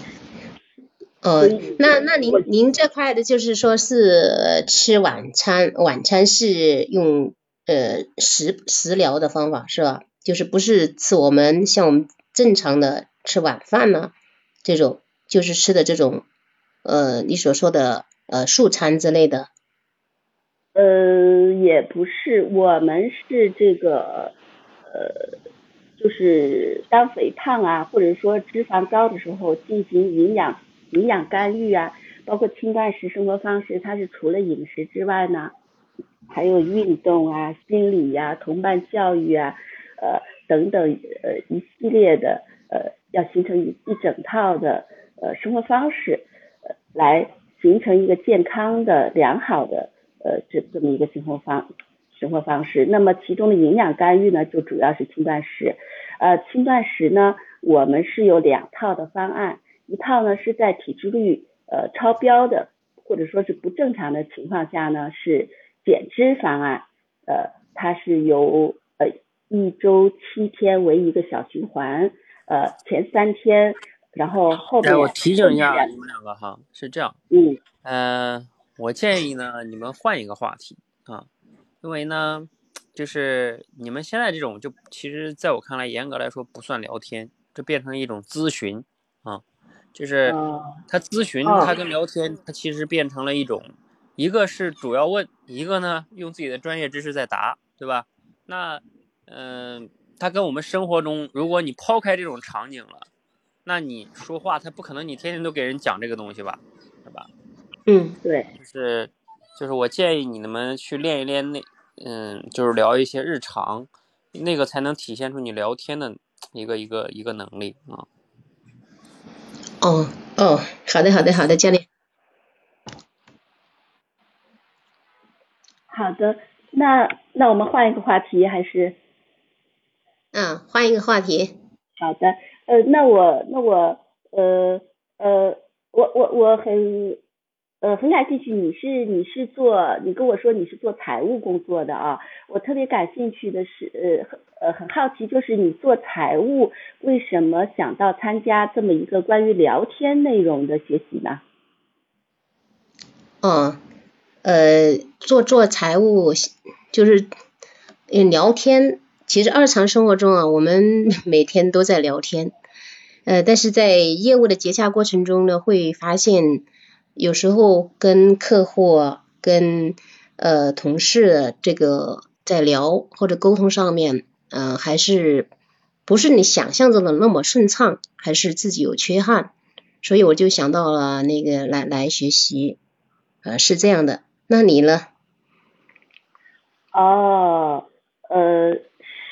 哦，那那您您这块的就是说是吃晚餐，晚餐是用呃食食疗的方法是吧？就是不是吃我们像我们正常的吃晚饭呢？这种就是吃的这种呃你所说的。呃，素餐之类的，呃，也不是，我们是这个，呃，就是当肥胖啊，或者说脂肪高的时候，进行营养营养干预啊，包括轻断食生活方式，它是除了饮食之外呢，还有运动啊、心理呀、同伴教育啊，呃等等呃一系列的呃，要形成一一整套的呃生活方式，呃来。形成一个健康的、良好的呃这这么一个生活方生活方式。那么其中的营养干预呢，就主要是轻断食。呃，轻断食呢，我们是有两套的方案，一套呢是在体脂率呃超标的或者说是不正常的情况下呢，是减脂方案。呃，它是由呃一周七天为一个小循环，呃前三天。然后后边，我提醒一下你们两个哈，是这样，嗯，呃，我建议呢，你们换一个话题啊，因为呢，就是你们现在这种，就其实在我看来，严格来说不算聊天，这变成一种咨询啊，就是他咨询，他跟聊天，他其实变成了一种，一个是主要问，一个呢用自己的专业知识在答，对吧？那，嗯，他跟我们生活中，如果你抛开这种场景了。那你说话，他不可能你天天都给人讲这个东西吧，是吧？嗯，对，就是就是我建议你们去练一练那，嗯，就是聊一些日常，那个才能体现出你聊天的一个一个一个能力啊。哦哦，好的好的好的，教练。好的，那那我们换一个话题还是？嗯，换一个话题。好的。呃，那我那我呃呃，我我我很呃很感兴趣，你是你是做你跟我说你是做财务工作的啊，我特别感兴趣的是呃很呃很好奇，就是你做财务为什么想到参加这么一个关于聊天内容的学习呢？嗯，呃，做做财务就是聊天。其实日常生活中啊，我们 每天都在聊天，呃，但是在业务的结洽过程中呢，会发现有时候跟客户、跟呃同事这个在聊或者沟通上面，呃，还是不是你想象中的那么顺畅，还是自己有缺憾，所以我就想到了那个来来学习，呃，是这样的，那你呢？哦，呃，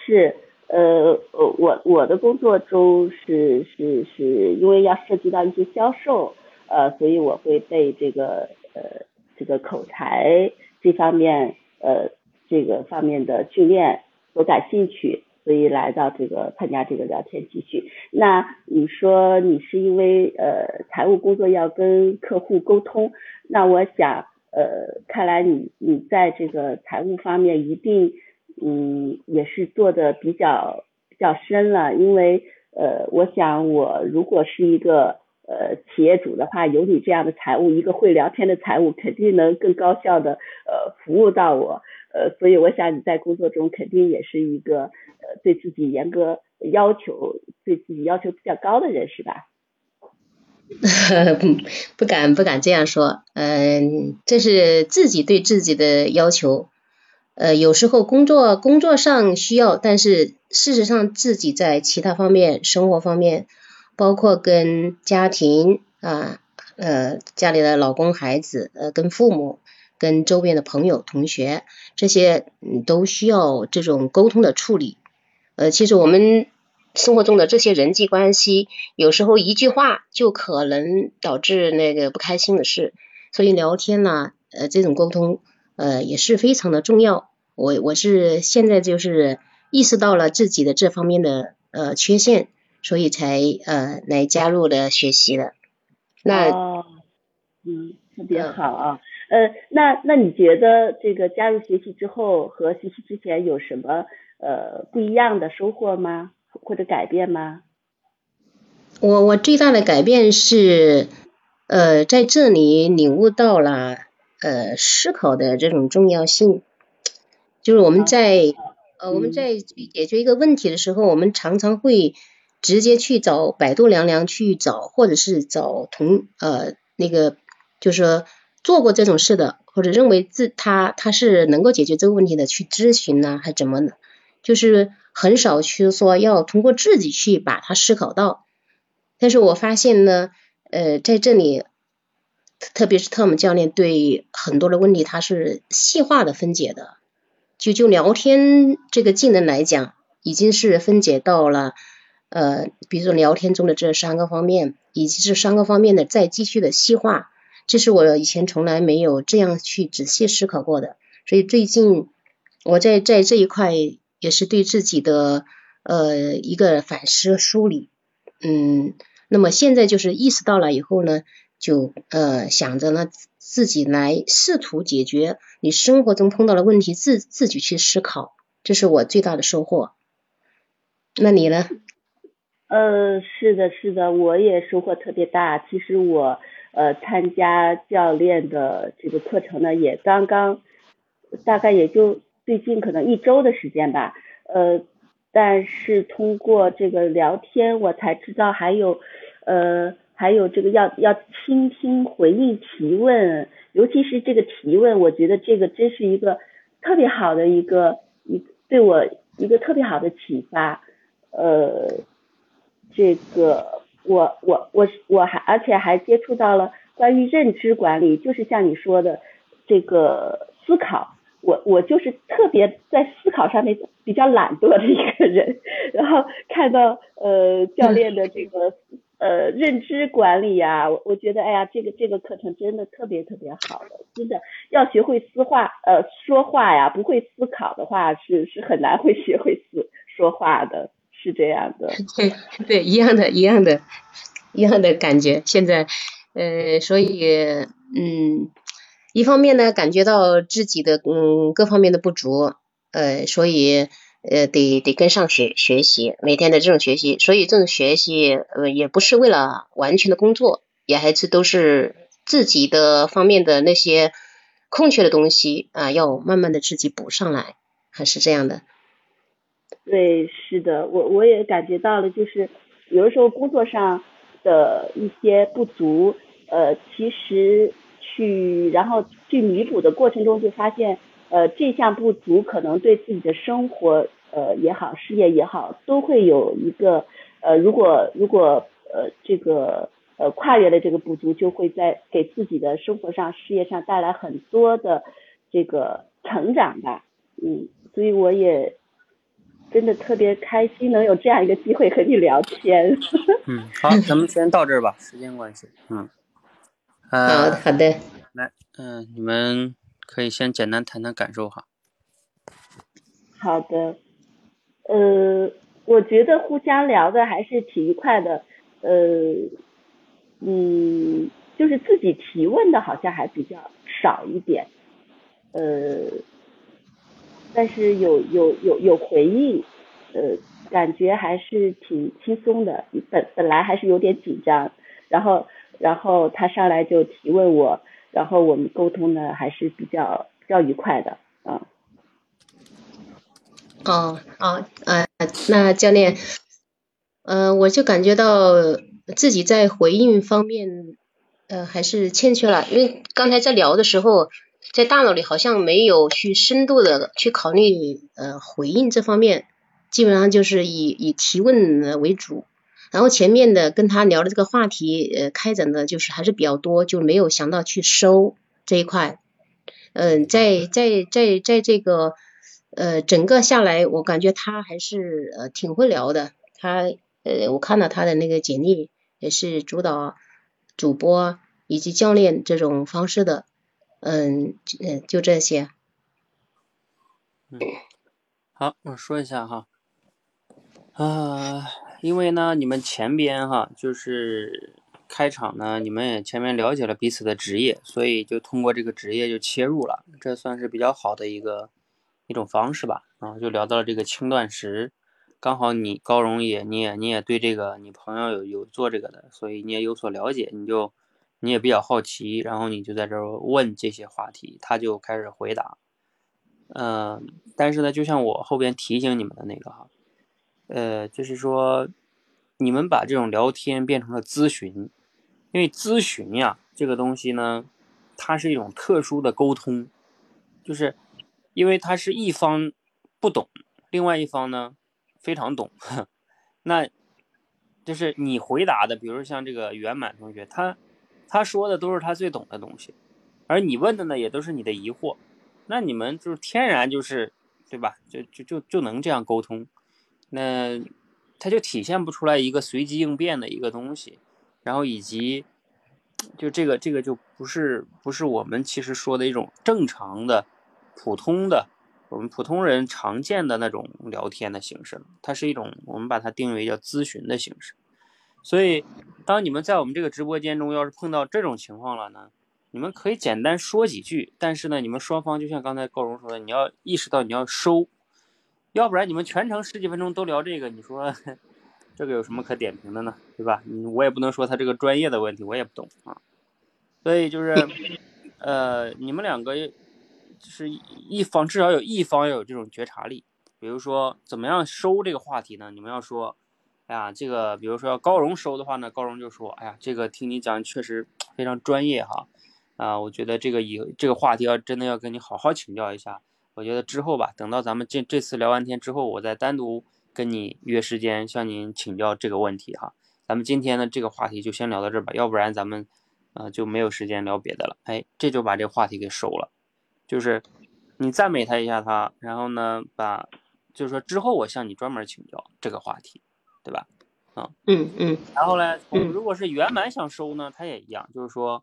是，呃，我我的工作中是是是因为要涉及到一些销售，呃，所以我会对这个呃这个口才这方面呃这个方面的训练所感兴趣。所以来到这个参加这个聊天集训，那你说你是因为呃财务工作要跟客户沟通，那我想呃看来你你在这个财务方面一定嗯也是做的比较比较深了，因为呃我想我如果是一个呃企业主的话，有你这样的财务，一个会聊天的财务，肯定能更高效的呃服务到我。呃，所以我想你在工作中肯定也是一个呃对自己严格要求、对自己要求比较高的人，是吧？不 不敢不敢这样说，嗯，这是自己对自己的要求。呃，有时候工作工作上需要，但是事实上自己在其他方面、生活方面，包括跟家庭啊呃家里的老公、孩子呃跟父母。跟周边的朋友、同学这些，嗯，都需要这种沟通的处理。呃，其实我们生活中的这些人际关系，有时候一句话就可能导致那个不开心的事。所以聊天呢，呃，这种沟通，呃，也是非常的重要。我我是现在就是意识到了自己的这方面的呃缺陷，所以才呃来加入了学习的。那，嗯，特别好啊。呃，那那你觉得这个加入学习之后和学习之前有什么呃不一样的收获吗？或者改变吗？我我最大的改变是呃在这里领悟到了呃思考的这种重要性，就是我们在呃我们在解决一个问题的时候，我们常常会直接去找百度凉凉去找，或者是找同呃那个就是说。做过这种事的，或者认为自他他是能够解决这个问题的，去咨询呢，还怎么呢？就是很少去说要通过自己去把它思考到。但是我发现呢，呃，在这里，特别是特姆教练对很多的问题，他是细化的分解的。就就聊天这个技能来讲，已经是分解到了，呃，比如说聊天中的这三个方面，以及这三个方面的再继续的细化。这是我以前从来没有这样去仔细思考过的，所以最近我在在这一块也是对自己的呃一个反思梳理，嗯，那么现在就是意识到了以后呢，就呃想着呢自己来试图解决你生活中碰到的问题，自自己去思考，这是我最大的收获。那你呢？呃，是的，是的，我也收获特别大。其实我。呃，参加教练的这个课程呢，也刚刚大概也就最近可能一周的时间吧。呃，但是通过这个聊天，我才知道还有呃还有这个要要倾听回应提问，尤其是这个提问，我觉得这个真是一个特别好的一个一对我一个特别好的启发。呃，这个。我我我我还而且还接触到了关于认知管理，就是像你说的这个思考，我我就是特别在思考上面比较懒惰的一个人，然后看到呃教练的这个呃认知管理呀，我我觉得哎呀这个这个课程真的特别特别好的，真的要学会思话呃说话呀，不会思考的话是是很难会学会思说话的。是这样的，对对，一样的，一样的，一样的感觉。现在，呃，所以，嗯，一方面呢，感觉到自己的嗯各方面的不足，呃，所以呃得得跟上学学习，每天的这种学习，所以这种学习呃也不是为了完全的工作，也还是都是自己的方面的那些空缺的东西啊，要慢慢的自己补上来，还是这样的。对，是的，我我也感觉到了，就是有的时候工作上的一些不足，呃，其实去然后去弥补的过程中，就发现，呃，这项不足可能对自己的生活，呃也好，事业也好，都会有一个，呃，如果如果呃这个呃跨越了这个不足，就会在给自己的生活上、事业上带来很多的这个成长吧。嗯，所以我也真的特别开心能有这样一个机会和你聊天。嗯，好，咱们先到这儿吧，时间关系。嗯，好好的，来，嗯，你们可以先简单谈谈感受哈。好的，呃，我觉得互相聊的还是挺愉快的，呃，嗯，就是自己提问的好像还比较少一点，呃。但是有有有有回应，呃，感觉还是挺轻松的。本本来还是有点紧张，然后然后他上来就提问我，然后我们沟通的还是比较比较愉快的，啊。哦哦呃，那教练，嗯，我就感觉到自己在回应方面，呃，还是欠缺了，因为刚才在聊的时候。在大脑里好像没有去深度的去考虑呃回应这方面，基本上就是以以提问为主，然后前面的跟他聊的这个话题呃开展的就是还是比较多，就没有想到去收这一块，嗯，在在在在这个呃整个下来，我感觉他还是呃挺会聊的，他呃我看到他的那个简历也是主导主播以及教练这种方式的。嗯，就这些。嗯，好，我说一下哈。啊，因为呢，你们前边哈，就是开场呢，你们也前面了解了彼此的职业，所以就通过这个职业就切入了，这算是比较好的一个一种方式吧。啊，就聊到了这个轻断食，刚好你高荣也你也你也对这个你朋友有有做这个的，所以你也有所了解，你就。你也比较好奇，然后你就在这儿问这些话题，他就开始回答。嗯，但是呢，就像我后边提醒你们的那个哈，呃，就是说你们把这种聊天变成了咨询，因为咨询呀这个东西呢，它是一种特殊的沟通，就是因为它是一方不懂，另外一方呢非常懂，那就是你回答的，比如像这个圆满同学，他。他说的都是他最懂的东西，而你问的呢也都是你的疑惑，那你们就是天然就是，对吧？就就就就能这样沟通，那他就体现不出来一个随机应变的一个东西，然后以及就这个这个就不是不是我们其实说的一种正常的、普通的我们普通人常见的那种聊天的形式，它是一种我们把它定义为叫咨询的形式。所以，当你们在我们这个直播间中要是碰到这种情况了呢，你们可以简单说几句，但是呢，你们双方就像刚才高荣说的，你要意识到你要收，要不然你们全程十几分钟都聊这个，你说 这个有什么可点评的呢？对吧？我也不能说他这个专业的问题，我也不懂啊。所以就是，呃，你们两个就是一方至少有一方要有这种觉察力，比如说怎么样收这个话题呢？你们要说。哎呀，这个比如说高荣收的话呢，高荣就说：“哎呀，这个听你讲确实非常专业哈，啊，我觉得这个以这个话题要真的要跟你好好请教一下。我觉得之后吧，等到咱们这这次聊完天之后，我再单独跟你约时间向您请教这个问题哈。咱们今天的这个话题就先聊到这儿吧，要不然咱们啊就没有时间聊别的了。哎，这就把这个话题给收了，就是你赞美他一下他，然后呢把就是说之后我向你专门请教这个话题。”对吧？啊，嗯嗯，然后呢，如果是圆满想收呢，他也一样，就是说，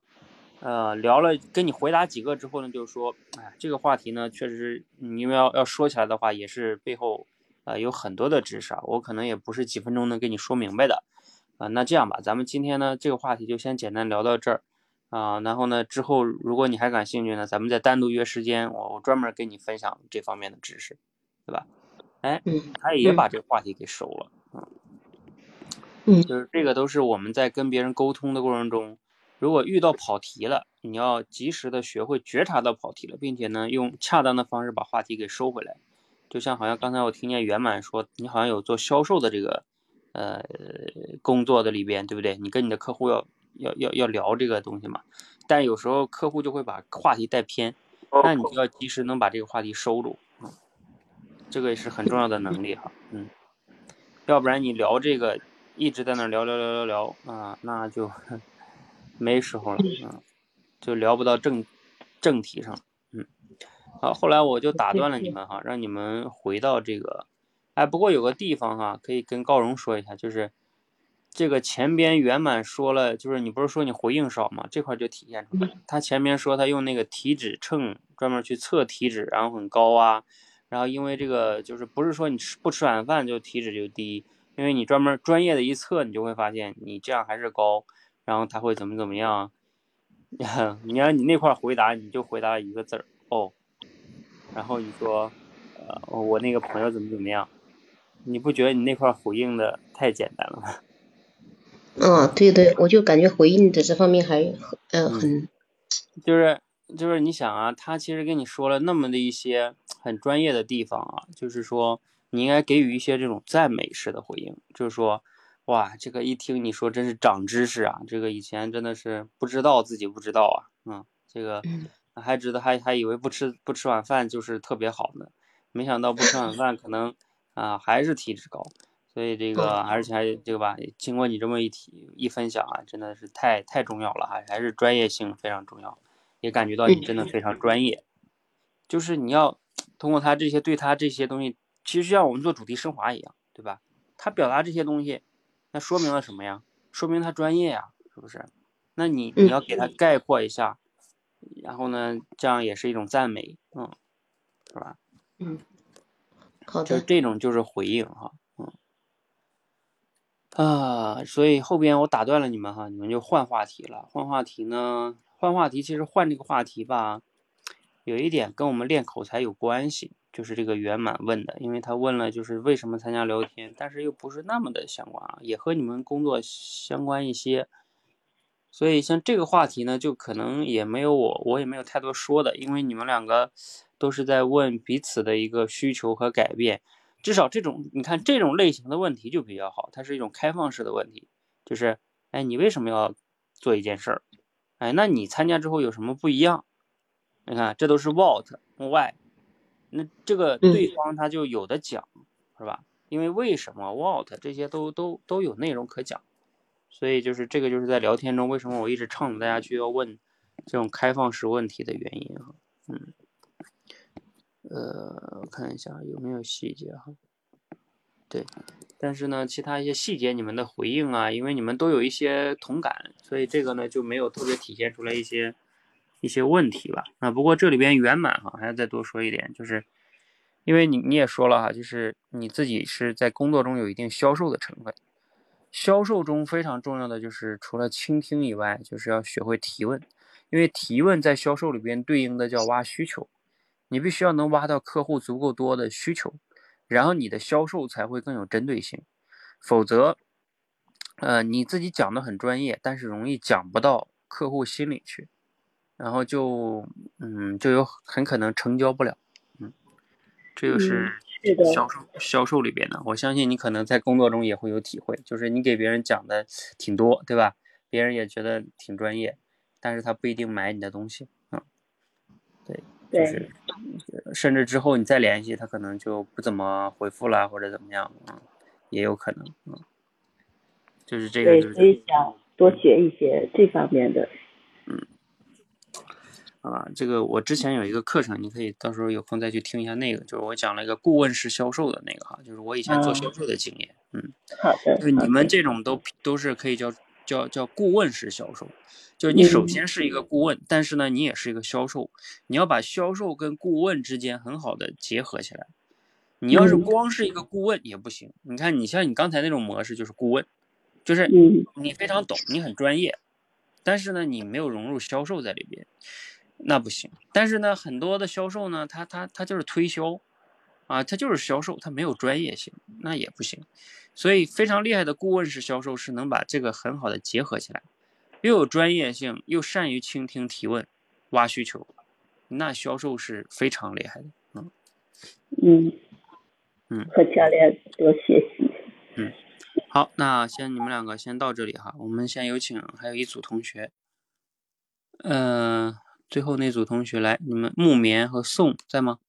呃，聊了跟你回答几个之后呢，就是说，哎，这个话题呢，确实是你们要要说起来的话，也是背后呃有很多的知识啊，我可能也不是几分钟能跟你说明白的啊。那这样吧，咱们今天呢这个话题就先简单聊到这儿啊，然后呢之后如果你还感兴趣呢，咱们再单独约时间，我我专门给你分享这方面的知识，对吧？哎，他也把这个话题给收了，嗯。嗯，就是这个都是我们在跟别人沟通的过程中，如果遇到跑题了，你要及时的学会觉察到跑题了，并且呢，用恰当的方式把话题给收回来。就像好像刚才我听见圆满说，你好像有做销售的这个呃工作的里边，对不对？你跟你的客户要要要要聊这个东西嘛，但有时候客户就会把话题带偏，那你就要及时能把这个话题收住，嗯，这个也是很重要的能力哈，嗯，要不然你聊这个。一直在那聊聊聊聊聊啊，那就没时候了啊，就聊不到正正题上。嗯，好，后来我就打断了你们哈，让你们回到这个。哎，不过有个地方哈，可以跟高荣说一下，就是这个前边圆满说了，就是你不是说你回应少吗？这块就体现出来。他前面说他用那个体脂秤专门去测体脂，然后很高啊。然后因为这个就是不是说你吃不吃晚饭就体脂就低，因为你专门专业的一测，你就会发现你这样还是高，然后他会怎么怎么样？你看你那块回答你就回答一个字儿哦，然后你说呃我那个朋友怎么怎么样，你不觉得你那块回应的太简单了吗？嗯，对对，我就感觉回应的这方面还嗯很，就是。就是你想啊，他其实跟你说了那么的一些很专业的地方啊，就是说你应该给予一些这种赞美式的回应，就是说，哇，这个一听你说真是长知识啊，这个以前真的是不知道自己不知道啊，嗯，这个还知道还还以为不吃不吃晚饭就是特别好呢，没想到不吃晚饭可能啊还是体脂高，所以这个而且还这个吧，经过你这么一提一分享啊，真的是太太重要了哈，还是专业性非常重要。也感觉到你真的非常专业，就是你要通过他这些对他这些东西，其实像我们做主题升华一样，对吧？他表达这些东西，那说明了什么呀？说明他专业呀，是不是？那你你要给他概括一下，然后呢，这样也是一种赞美，嗯，是吧？嗯，好的。就这种就是回应哈，嗯啊，所以后边我打断了你们哈，你们就换话题了，换话题呢？换话题，其实换这个话题吧，有一点跟我们练口才有关系，就是这个圆满问的，因为他问了就是为什么参加聊天，但是又不是那么的相关啊，也和你们工作相关一些，所以像这个话题呢，就可能也没有我，我也没有太多说的，因为你们两个都是在问彼此的一个需求和改变，至少这种你看这种类型的问题就比较好，它是一种开放式的问题，就是哎，你为什么要做一件事儿？哎，那你参加之后有什么不一样？你看，这都是 what why，那这个对方他就有的讲，是吧？因为为什么 what 这些都都都有内容可讲，所以就是这个就是在聊天中为什么我一直倡导大家去要问这种开放式问题的原因哈。嗯，呃，我看一下有没有细节哈。对。但是呢，其他一些细节，你们的回应啊，因为你们都有一些同感，所以这个呢就没有特别体现出来一些一些问题吧。啊，不过这里边圆满哈，还要再多说一点，就是因为你你也说了哈，就是你自己是在工作中有一定销售的成分，销售中非常重要的就是除了倾听以外，就是要学会提问，因为提问在销售里边对应的叫挖需求，你必须要能挖到客户足够多的需求。然后你的销售才会更有针对性，否则，呃，你自己讲的很专业，但是容易讲不到客户心里去，然后就，嗯，就有很可能成交不了，嗯，这个是销售销售里边的，我相信你可能在工作中也会有体会，就是你给别人讲的挺多，对吧？别人也觉得挺专业，但是他不一定买你的东西，嗯，对。就是，甚至之后你再联系他，可能就不怎么回复了，或者怎么样，嗯，也有可能，嗯，就是这个。对，所以想多学一些这方面的。嗯。啊，这个我之前有一个课程，你可以到时候有空再去听一下那个，就是我讲了一个顾问式销售的那个哈，就是我以前做销售的经验，嗯。好的。就是你们这种都都是可以叫叫叫顾问式销售。就是你首先是一个顾问，但是呢，你也是一个销售，你要把销售跟顾问之间很好的结合起来。你要是光是一个顾问也不行。你看，你像你刚才那种模式就是顾问，就是你非常懂，你很专业，但是呢，你没有融入销售在里边，那不行。但是呢，很多的销售呢，他他他就是推销，啊，他就是销售，他没有专业性，那也不行。所以非常厉害的顾问式销售是能把这个很好的结合起来。又有专业性，又善于倾听、提问、挖需求，那销售是非常厉害的。嗯嗯嗯，和教练多学习。嗯，好，那先你们两个先到这里哈，我们先有请还有一组同学。嗯，最后那组同学来，你们木棉和宋在吗？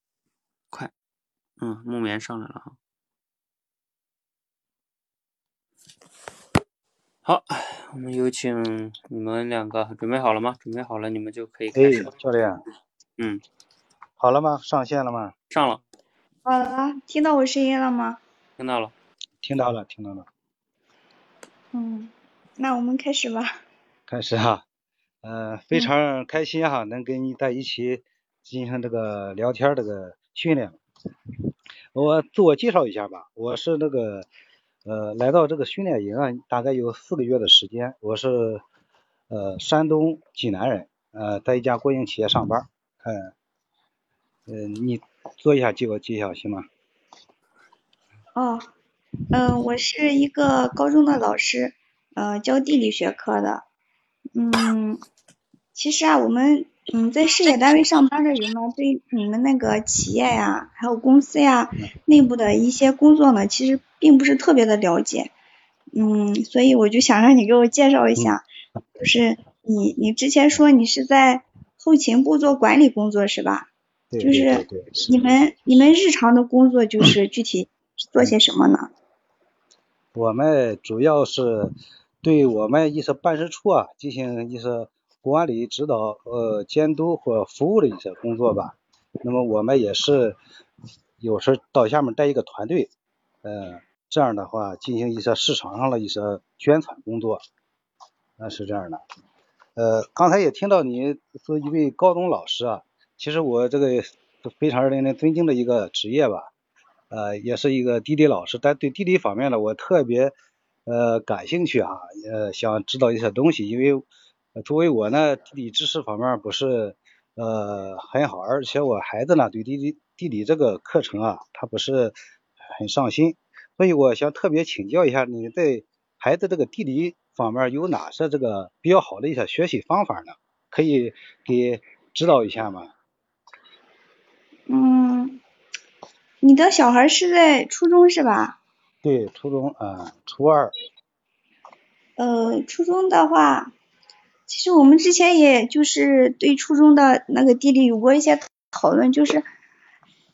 快，嗯，木棉上来了哈。好，我们有请你们两个准备好了吗？准备好了，你们就可以开始。教练。嗯。好了吗？上线了吗？上了。好了，听到我声音了吗？听到了。听到了，听到了。嗯，那我们开始吧。开始哈，呃，非常开心哈，能跟你在一起进行这个聊天这个训练。我自我介绍一下吧，我是那个。呃，来到这个训练营啊，大概有四个月的时间。我是呃山东济南人，呃，在一家国营企业上班。嗯，呃，你做一下自我介绍行吗？哦，嗯，我是一个高中的老师，呃，教地理学科的。嗯，其实啊，我们。嗯，在事业单位上班的人呢，对你们那个企业呀，还有公司呀，内部的一些工作呢，其实并不是特别的了解。嗯，所以我就想让你给我介绍一下，就是你你之前说你是在后勤部做管理工作是吧？就是你们你们日常的工作就是具体做些什么呢？我们主要是对我们一些办事处啊进行一些。管理、指导、呃监督或服务的一些工作吧。那么我们也是有时到下面带一个团队，呃，这样的话进行一些市场上的一些宣传工作，那是这样的。呃，刚才也听到你是一位高中老师啊，其实我这个非常令人尊敬的一个职业吧，呃，也是一个地理老师，但对地理方面呢，我特别呃感兴趣啊，呃，想知道一些东西，因为。作为我呢，地理知识方面不是呃很好，而且我孩子呢对地理地理这个课程啊，他不是很上心，所以我想特别请教一下，你在孩子这个地理方面有哪些这个比较好的一些学习方法呢？可以给指导一下吗？嗯，你的小孩是在初中是吧？对，初中啊，初二。呃，初中的话。其实我们之前也就是对初中的那个地理有过一些讨论，就是，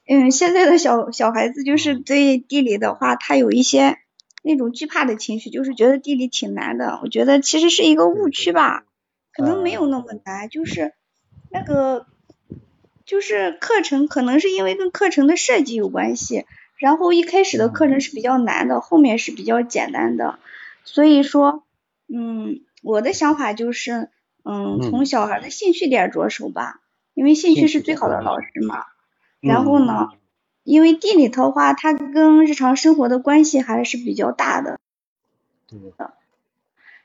嗯，现在的小小孩子就是对地理的话，他有一些那种惧怕的情绪，就是觉得地理挺难的。我觉得其实是一个误区吧，可能没有那么难，就是那个就是课程可能是因为跟课程的设计有关系，然后一开始的课程是比较难的，后面是比较简单的，所以说，嗯。我的想法就是，嗯，从小孩的兴趣点着手吧，因为兴趣是最好的老师嘛。然后呢，因为地理的话，它跟日常生活的关系还是比较大的。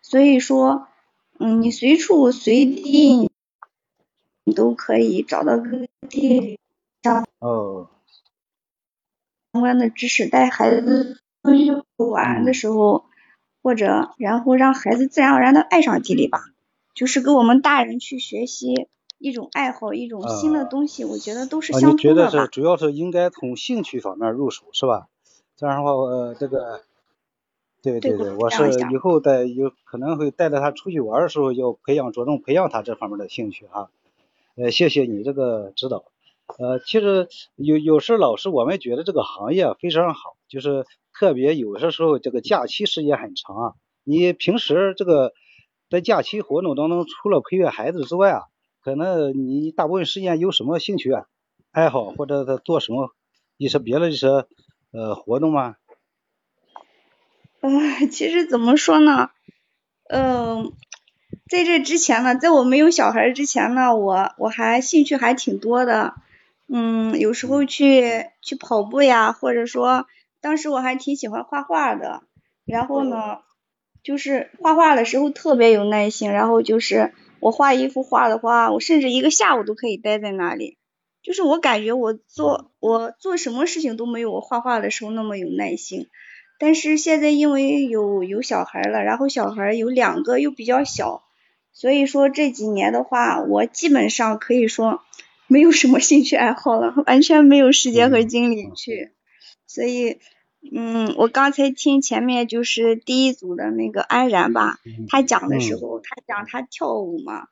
所以说，嗯，你随处随地，你都可以找到跟地理相关的知识，带孩子出去玩的时候。或者，然后让孩子自然而然的爱上地理吧，就是跟我们大人去学习一种爱好，一种新的东西，我觉得都是相通的吧。你觉得是主要是应该从兴趣方面入手，是吧？这样的话，呃，这个，对对对，我是以后在有可能会带着他出去玩的时候，要培养着重培养他这方面的兴趣哈。呃，谢谢你这个指导。呃，其实有有时老师我们觉得这个行业非常好，就是。特别有些时候，这个假期时间很长啊。你平时这个在假期活动当中，除了培养孩子之外啊，可能你大部分时间有什么兴趣啊、爱好，或者在做什么一些别的一些呃活动吗？呃，其实怎么说呢？嗯，在这之前呢，在我没有小孩之前呢，我我还兴趣还挺多的。嗯，有时候去去跑步呀，或者说。当时我还挺喜欢画画的，然后呢，就是画画的时候特别有耐心，然后就是我画一幅画的话，我甚至一个下午都可以待在那里。就是我感觉我做我做什么事情都没有我画画的时候那么有耐心。但是现在因为有有小孩了，然后小孩有两个又比较小，所以说这几年的话，我基本上可以说没有什么兴趣爱好了，完全没有时间和精力去，所以。嗯，我刚才听前面就是第一组的那个安然吧，他讲的时候，他讲他跳舞嘛，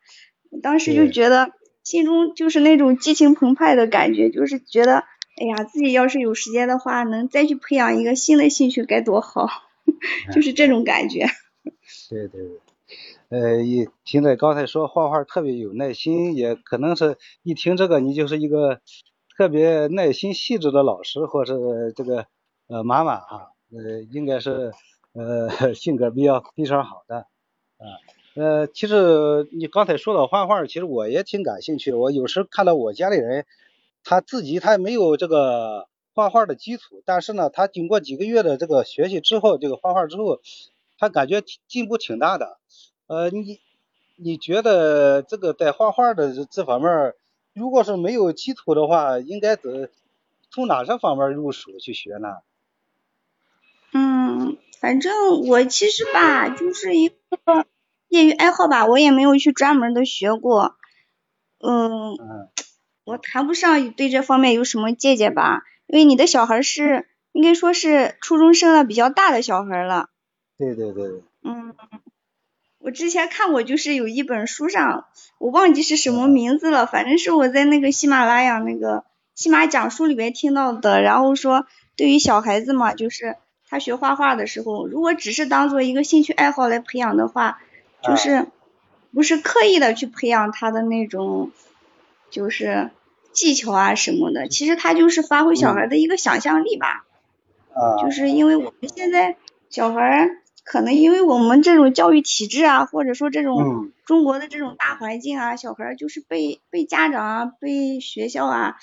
我当时就觉得心中就是那种激情澎湃的感觉，就是觉得，哎呀，自己要是有时间的话，能再去培养一个新的兴趣该多好，就是这种感觉。对对对，呃，一听着刚才说画画特别有耐心，也可能是一听这个你就是一个特别耐心细致的老师，或是这个呃妈妈啊，呃，应该是呃性格比较非常好的啊。呃，其实你刚才说到画画，其实我也挺感兴趣的。我有时看到我家里人，他自己他没有这个画画的基础，但是呢，他经过几个月的这个学习之后，这个画画之后。他感觉进步挺大的，呃，你你觉得这个在画画的这方面，如果是没有基础的话，应该怎从哪些方面入手去学呢？嗯，反正我其实吧，就是一个业余爱好吧，我也没有去专门的学过，嗯，我谈不上对这方面有什么见解吧，因为你的小孩是应该说是初中生了，比较大的小孩了。对对对。嗯，我之前看过，就是有一本书上，我忘记是什么名字了，反正是我在那个喜马拉雅那个喜马讲书里边听到的。然后说，对于小孩子嘛，就是他学画画的时候，如果只是当做一个兴趣爱好来培养的话，就是不是刻意的去培养他的那种，就是技巧啊什么的，其实他就是发挥小孩的一个想象力吧。啊。就是因为我们现在小孩。可能因为我们这种教育体制啊，或者说这种中国的这种大环境啊，小孩就是被被家长啊、被学校啊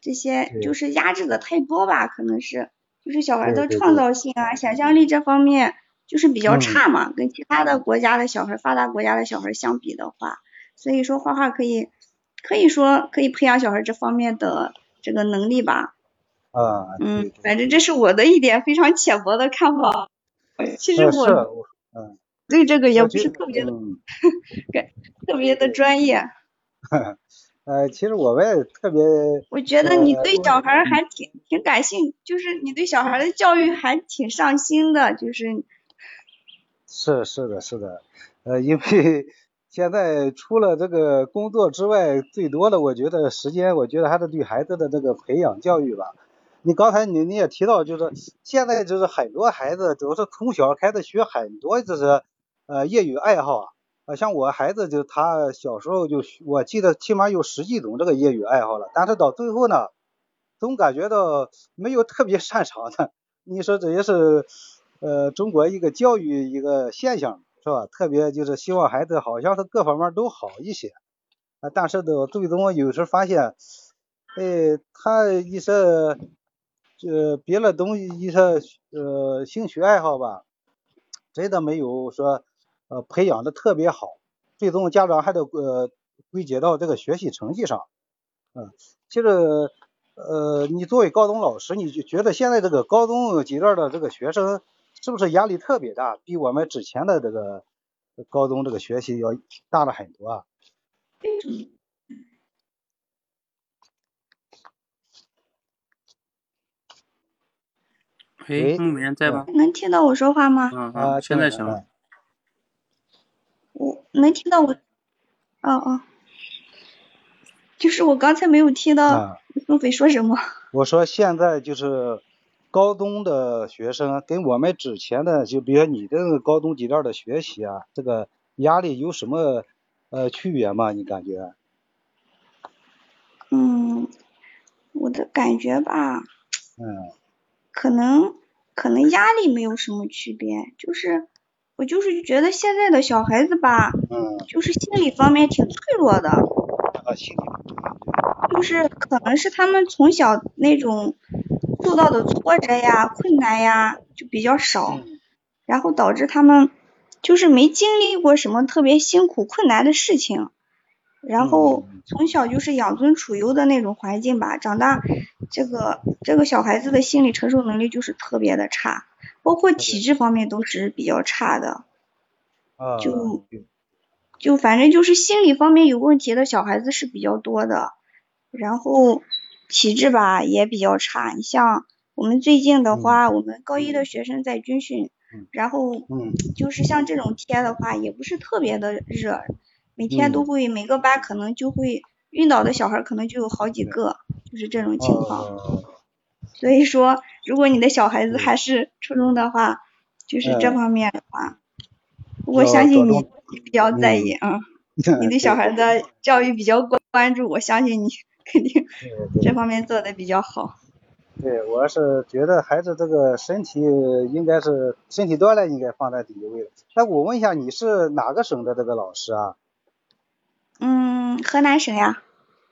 这些就是压制的太多吧，可能是就是小孩的创造性啊、想象力这方面就是比较差嘛，跟其他的国家的小孩、发达国家的小孩相比的话，所以说画画可以可以说可以培养小孩这方面的这个能力吧。啊。嗯，反正这是我的一点非常浅薄的看法。其实我嗯对这个也不是特别的，感 特别的专业。呃，其实我们也特别。我觉得你对小孩还挺挺感兴就是你对小孩的教育还挺上心的，就是。是是的是的，呃，因为 现在除了这个工作之外，最多的我觉得时间，我觉得还是对孩子的这个培养教育吧。你刚才你你也提到，就是现在就是很多孩子都是从小开始学很多就是呃业余爱好啊，啊像我孩子就他小时候就我记得起码有十几种这个业余爱好了，但是到最后呢，总感觉到没有特别擅长的。你说这也是呃中国一个教育一个现象是吧？特别就是希望孩子好像是各方面都好一些啊，但是到最终有时候发现，哎，他一些。这别的东西一些呃兴趣爱好吧，真的没有说呃培养的特别好，最终家长还得呃归结到这个学习成绩上。嗯，其实呃你作为高中老师，你就觉得现在这个高中阶段的这个学生是不是压力特别大，比我们之前的这个高中这个学习要大了很多啊？喂，木棉在吗？能听到我说话吗？嗯啊，现在行了。我能听到我，哦哦，就是我刚才没有听到孟非说什么。我说现在就是高中的学生跟我们之前的，就比如说你的高中阶段的学习啊，这个压力有什么呃区别吗？你感觉？嗯，我的感觉吧。嗯。可能可能压力没有什么区别，就是我就是觉得现在的小孩子吧，嗯，就是心理方面挺脆弱的，啊，心理，就是可能是他们从小那种受到的挫折呀、困难呀就比较少，然后导致他们就是没经历过什么特别辛苦困难的事情。然后从小就是养尊处优的那种环境吧，长大这个这个小孩子的心理承受能力就是特别的差，包括体质方面都是比较差的，就就反正就是心理方面有问题的小孩子是比较多的，然后体质吧也比较差。你像我们最近的话，我们高一的学生在军训，然后就是像这种天的话，也不是特别的热。每天都会每个班可能就会晕倒的小孩可能就有好几个，就是这种情况。所以说，如果你的小孩子还是初中的话，就是这方面的话，我相信你你比较在意啊，你对小孩的教育比较关关注，我相信你 肯定这方面做的比较好。对，我是觉得孩子这个身体应该是身体锻炼应该放在第一位。那我问一下，你是哪个省的这个老师啊？嗯，河南省呀。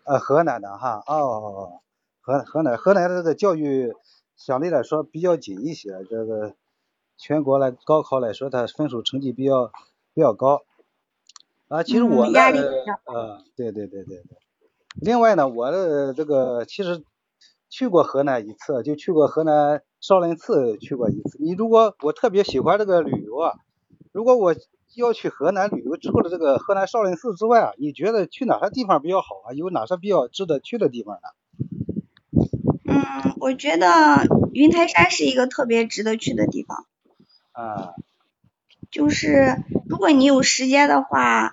呃，河南的哈，哦，河河南河南的这个教育相对来说比较紧一些，这个全国来高考来说，它分数成绩比较比较高。啊，其实我呢，呃，对对对对对。另外呢，我的这个其实。去过河南一次，就去过河南少林寺去过一次。你如果我特别喜欢这个旅游啊，如果我要去河南旅游，除了这个河南少林寺之外啊，你觉得去哪些地方比较好啊？有哪些比较值得去的地方呢？嗯，我觉得云台山是一个特别值得去的地方。啊。就是如果你有时间的话，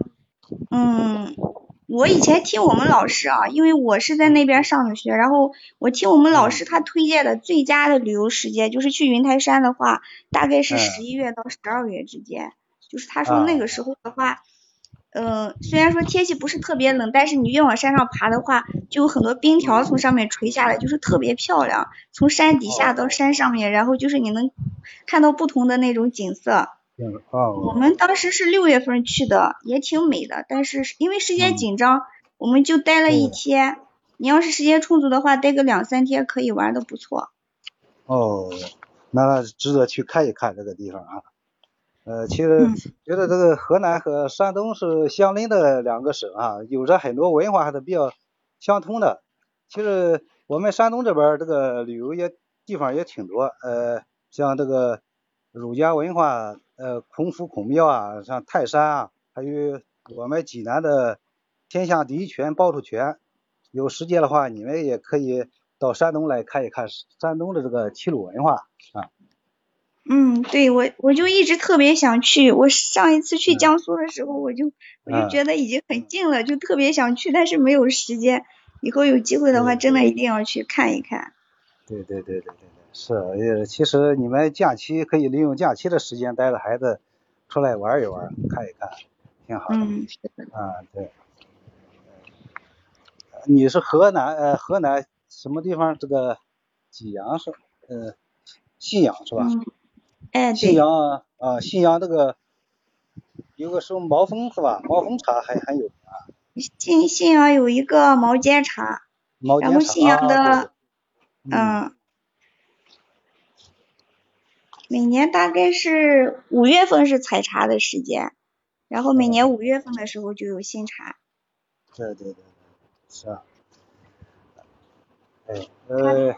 嗯。我以前听我们老师啊，因为我是在那边上的学，然后我听我们老师他推荐的最佳的旅游时间，就是去云台山的话，大概是十一月到十二月之间。就是他说那个时候的话，嗯，虽然说天气不是特别冷，但是你越往山上爬的话，就有很多冰条从上面垂下来，就是特别漂亮。从山底下到山上面，然后就是你能看到不同的那种景色。我们当时是六月份去的，也挺美的，但是因为时间紧张，我们就待了一天。你要是时间充足的话，待个两三天可以玩的不错。哦，那值得去看一看这个地方啊。呃，其实觉得这个河南和山东是相邻的两个省啊，有着很多文化还是比较相通的。其实我们山东这边这个旅游也地方也挺多，呃，像这个儒家文化。呃，孔府孔庙啊，像泰山啊，还有我们济南的天下第一泉趵突泉，有时间的话，你们也可以到山东来看一看山东的这个齐鲁文化啊。嗯，对我我就一直特别想去，我上一次去江苏的时候，我就我就觉得已经很近了，就特别想去，但是没有时间。以后有机会的话，真的一定要去看一看。对对对对对对。是，呃，其实你们假期可以利用假期的时间带着孩子出来玩一玩，看一看，挺好的。嗯，啊，对。你是河南呃河南什么地方？这个济阳是呃信阳是吧？嗯。哎，信阳啊，信阳那个有个什么毛峰是吧？毛峰茶还还有名啊。信信阳有一个毛尖茶，然后信阳的嗯。每年大概是五月份是采茶的时间，然后每年五月份的时候就有新茶。对对对，是啊。哎，呃。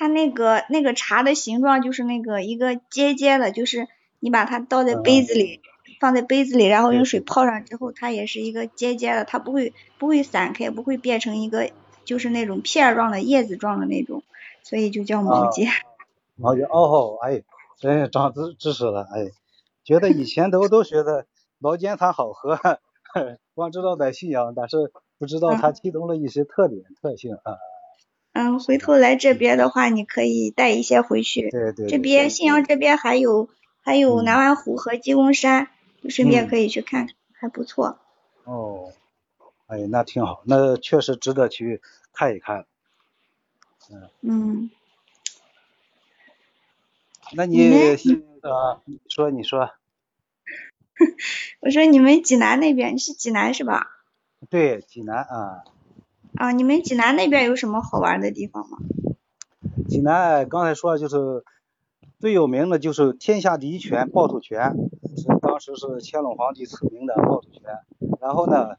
它那个那个茶的形状就是那个一个尖尖的，就是你把它倒在杯子里，放在杯子里，然后用水泡上之后，它也是一个尖尖的，它不会不会散开，不会变成一个就是那种片状的叶子状的那种。所以就叫毛尖，毛尖哦，哎，真是长知知识了，哎，觉得以前都都觉得毛尖茶好喝，光知道在信阳，但是不知道它其中的一些特点特性啊。嗯，回头来这边的话，你可以带一些回去。对对。这边信阳这边还有还有南湾湖和鸡公山，顺便可以去看看，还不错。哦，哎，那挺好，那确实值得去看一看。嗯，那你啊，说你说，我说你们济南那边，你是济南是吧？对，济南啊。啊，你们济南那边有什么好玩的地方吗？济南刚才说就是最有名的就是天下第一泉趵突泉，是当时是乾隆皇帝赐名的趵突泉。然后呢，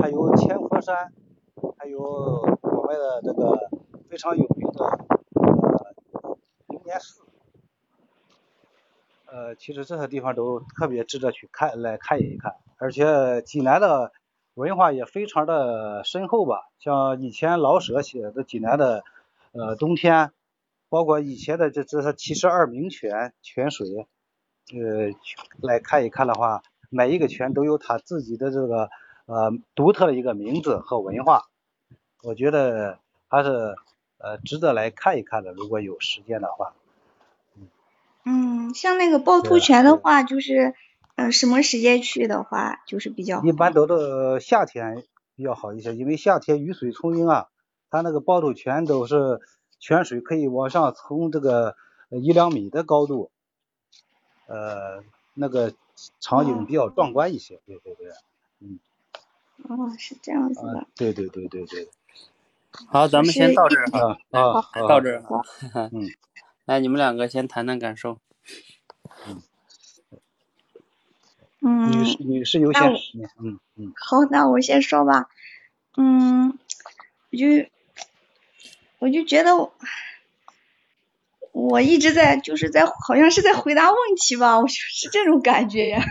还有千佛山，还有我们的这个。非常有名的呃灵岩寺，呃，其实这些地方都特别值得去看来看一看，而且济南的文化也非常的深厚吧，像以前老舍写的济南的呃冬天，包括以前的这这些七十二名泉泉水，呃，来看一看的话，每一个泉都有它自己的这个呃独特的一个名字和文化，我觉得还是。呃，值得来看一看的，如果有时间的话。嗯，像那个趵突泉的话，就是呃什么时间去的话，就是比较一般都是夏天比较好一些，因为夏天雨水充盈啊，它那个趵突泉都是泉水可以往上冲这个一两米的高度，呃，那个场景比较壮观一些，对对对，嗯。哦，是这样子的。对对对对对。好，咱们先到这儿啊啊，到这儿。嗯，来，你们两个先谈谈感受。嗯。女士，女士优先。嗯嗯。好，那我先说吧。嗯，我就我就觉得，我一直在就是在好像是在回答问题吧，我就是这种感觉呀。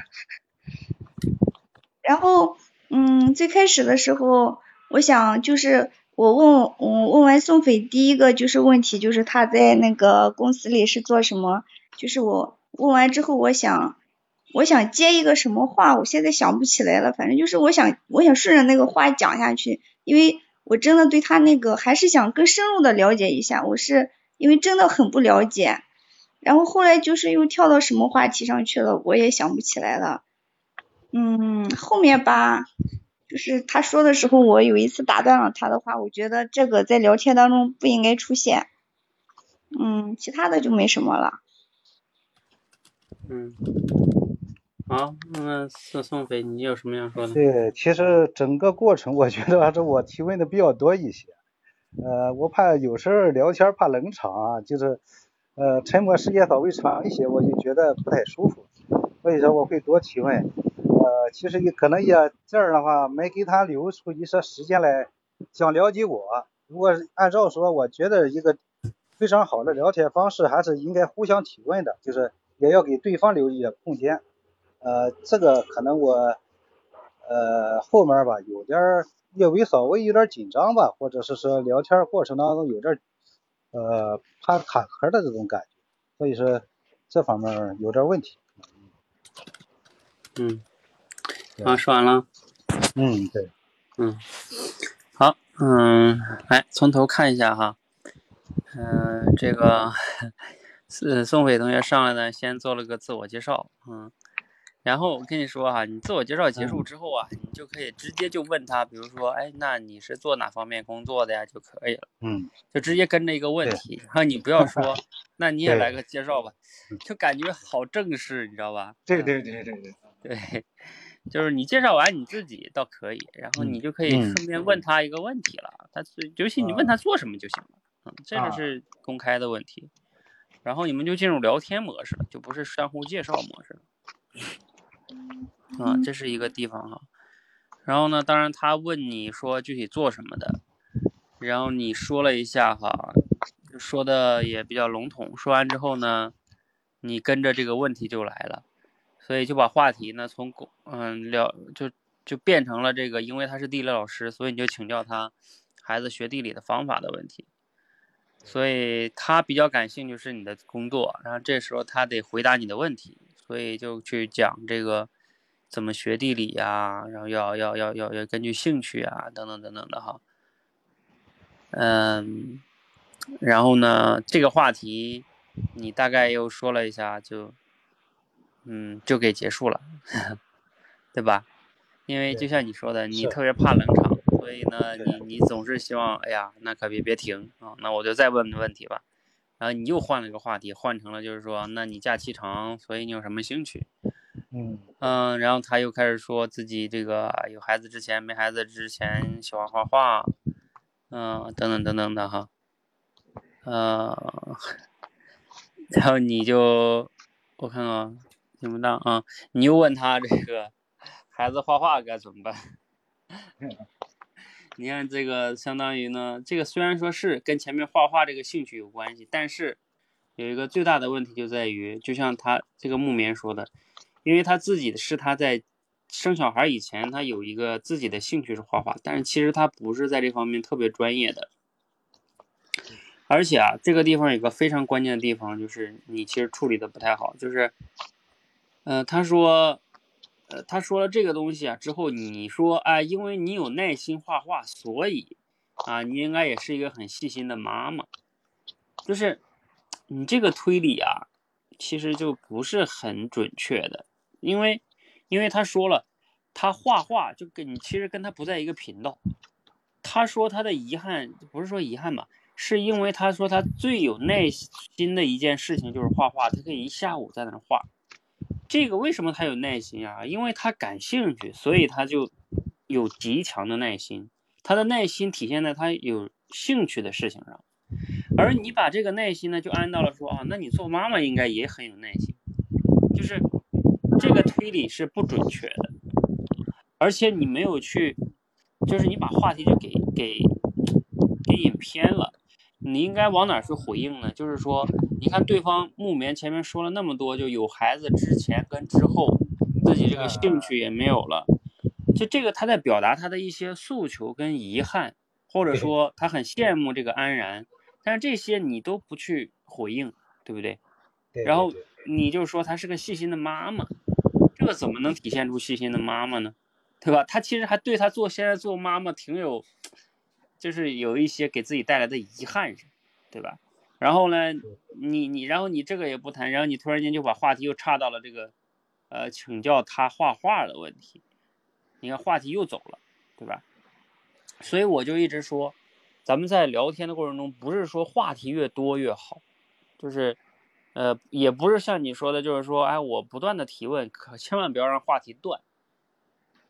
然后。嗯，最开始的时候，我想就是我问，我问完宋斐第一个就是问题，就是他在那个公司里是做什么？就是我问完之后，我想，我想接一个什么话，我现在想不起来了。反正就是我想，我想顺着那个话讲下去，因为我真的对他那个还是想更深入的了解一下。我是因为真的很不了解，然后后来就是又跳到什么话题上去了，我也想不起来了。嗯，后面吧，就是他说的时候，我有一次打断了他的话，我觉得这个在聊天当中不应该出现。嗯，其他的就没什么了。嗯，好，那是宋飞，你有什么要说的？对，其实整个过程我觉得还是我提问的比较多一些。呃，我怕有时候聊天怕冷场啊，就是呃沉默时间稍微长一些，我就觉得不太舒服，所以说我会多提问。呃，其实也可能也这样的话，没给他留出一些时间来想了解我。如果按照说，我觉得一个非常好的聊天方式，还是应该互相提问的，就是也要给对方留一些空间。呃，这个可能我呃后面吧有点略微稍微有点紧张吧，或者是说聊天过程当中有点呃怕卡壳的这种感觉，所以说这方面有点问题。嗯。啊，说完了。嗯，对。嗯，好，嗯，来从头看一下哈。嗯，这个是 宋伟同学上来呢，先做了个自我介绍，嗯，然后我跟你说哈，你自我介绍结束之后啊，你就可以直接就问他，比如说，哎，那你是做哪方面工作的呀，就可以了。嗯。就直接跟着一个问题，然后你不要 说，那你也来个介绍吧，就感觉好正式，你知道吧？对对对对对。对。就是你介绍完你自己倒可以，然后你就可以顺便问他一个问题了。他尤其你问他做什么就行了，嗯，这个是公开的问题。然后你们就进入聊天模式了，就不是相互介绍模式了。啊，这是一个地方哈。然后呢，当然他问你说具体做什么的，然后你说了一下哈，说的也比较笼统。说完之后呢，你跟着这个问题就来了。所以就把话题呢从公嗯聊就就变成了这个，因为他是地理老师，所以你就请教他孩子学地理的方法的问题。所以他比较感兴趣是你的工作，然后这时候他得回答你的问题，所以就去讲这个怎么学地理呀，然后要要要要要根据兴趣啊等等等等的哈。嗯，然后呢这个话题你大概又说了一下就。嗯，就给结束了，对吧？因为就像你说的，你特别怕冷场，所以呢，你你总是希望，哎呀，那可别别停啊，那我就再问问题吧。然后你又换了一个话题，换成了就是说，那你假期长，所以你有什么兴趣？嗯嗯，然后他又开始说自己这个有孩子之前没孩子之前喜欢画画，嗯，等等等等的哈，呃，然后你就我看看。听不到啊！你又问他这个孩子画画该怎么办？你看这个相当于呢，这个虽然说是跟前面画画这个兴趣有关系，但是有一个最大的问题就在于，就像他这个木棉说的，因为他自己是他在生小孩以前，他有一个自己的兴趣是画画，但是其实他不是在这方面特别专业的。而且啊，这个地方有个非常关键的地方，就是你其实处理的不太好，就是。呃，他说，他说了这个东西啊之后，你说，哎，因为你有耐心画画，所以啊，你应该也是一个很细心的妈妈。就是你这个推理啊，其实就不是很准确的，因为因为他说了，他画画就跟你其实跟他不在一个频道。他说他的遗憾不是说遗憾吧，是因为他说他最有耐心的一件事情就是画画，他可以一下午在那画。这个为什么他有耐心啊？因为他感兴趣，所以他就有极强的耐心。他的耐心体现在他有兴趣的事情上。而你把这个耐心呢，就按到了说啊，那你做妈妈应该也很有耐心，就是这个推理是不准确的，而且你没有去，就是你把话题就给给给引偏了。你应该往哪去回应呢？就是说，你看对方木棉前面说了那么多，就有孩子之前跟之后，自己这个兴趣也没有了，就这个他在表达他的一些诉求跟遗憾，或者说他很羡慕这个安然，但是这些你都不去回应，对不对？然后你就说她是个细心的妈妈，这个怎么能体现出细心的妈妈呢？对吧？他其实还对他做现在做妈妈挺有。就是有一些给自己带来的遗憾，对吧？然后呢，你你然后你这个也不谈，然后你突然间就把话题又岔到了这个，呃，请教他画画的问题。你看话题又走了，对吧？所以我就一直说，咱们在聊天的过程中，不是说话题越多越好，就是，呃，也不是像你说的，就是说，哎，我不断的提问，可千万不要让话题断，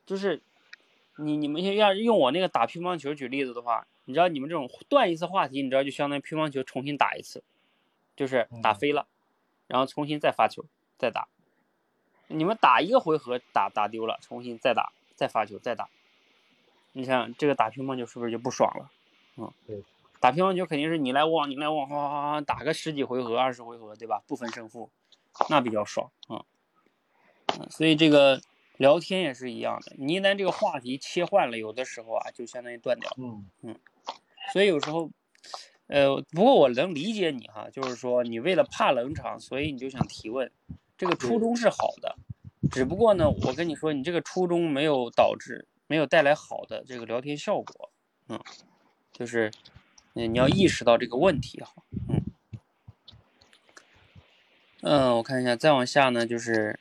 就是。你你们要用我那个打乒乓球举例子的话，你知道你们这种断一次话题，你知道就相当于乒乓球重新打一次，就是打飞了，然后重新再发球再打。你们打一个回合打打丢了，重新再打再发球再打。你想这个打乒乓球是不是就不爽了？嗯，对，打乒乓球肯定是你来我往你来我往，打个十几回合二十回合对吧？不分胜负，那比较爽啊。嗯，所以这个。聊天也是一样的，你一旦这个话题切换了，有的时候啊，就相当于断掉。嗯嗯，所以有时候，呃，不过我能理解你哈，就是说你为了怕冷场，所以你就想提问，这个初衷是好的，只不过呢，我跟你说，你这个初衷没有导致，没有带来好的这个聊天效果。嗯，就是，嗯，你要意识到这个问题哈。嗯嗯，我看一下，再往下呢，就是。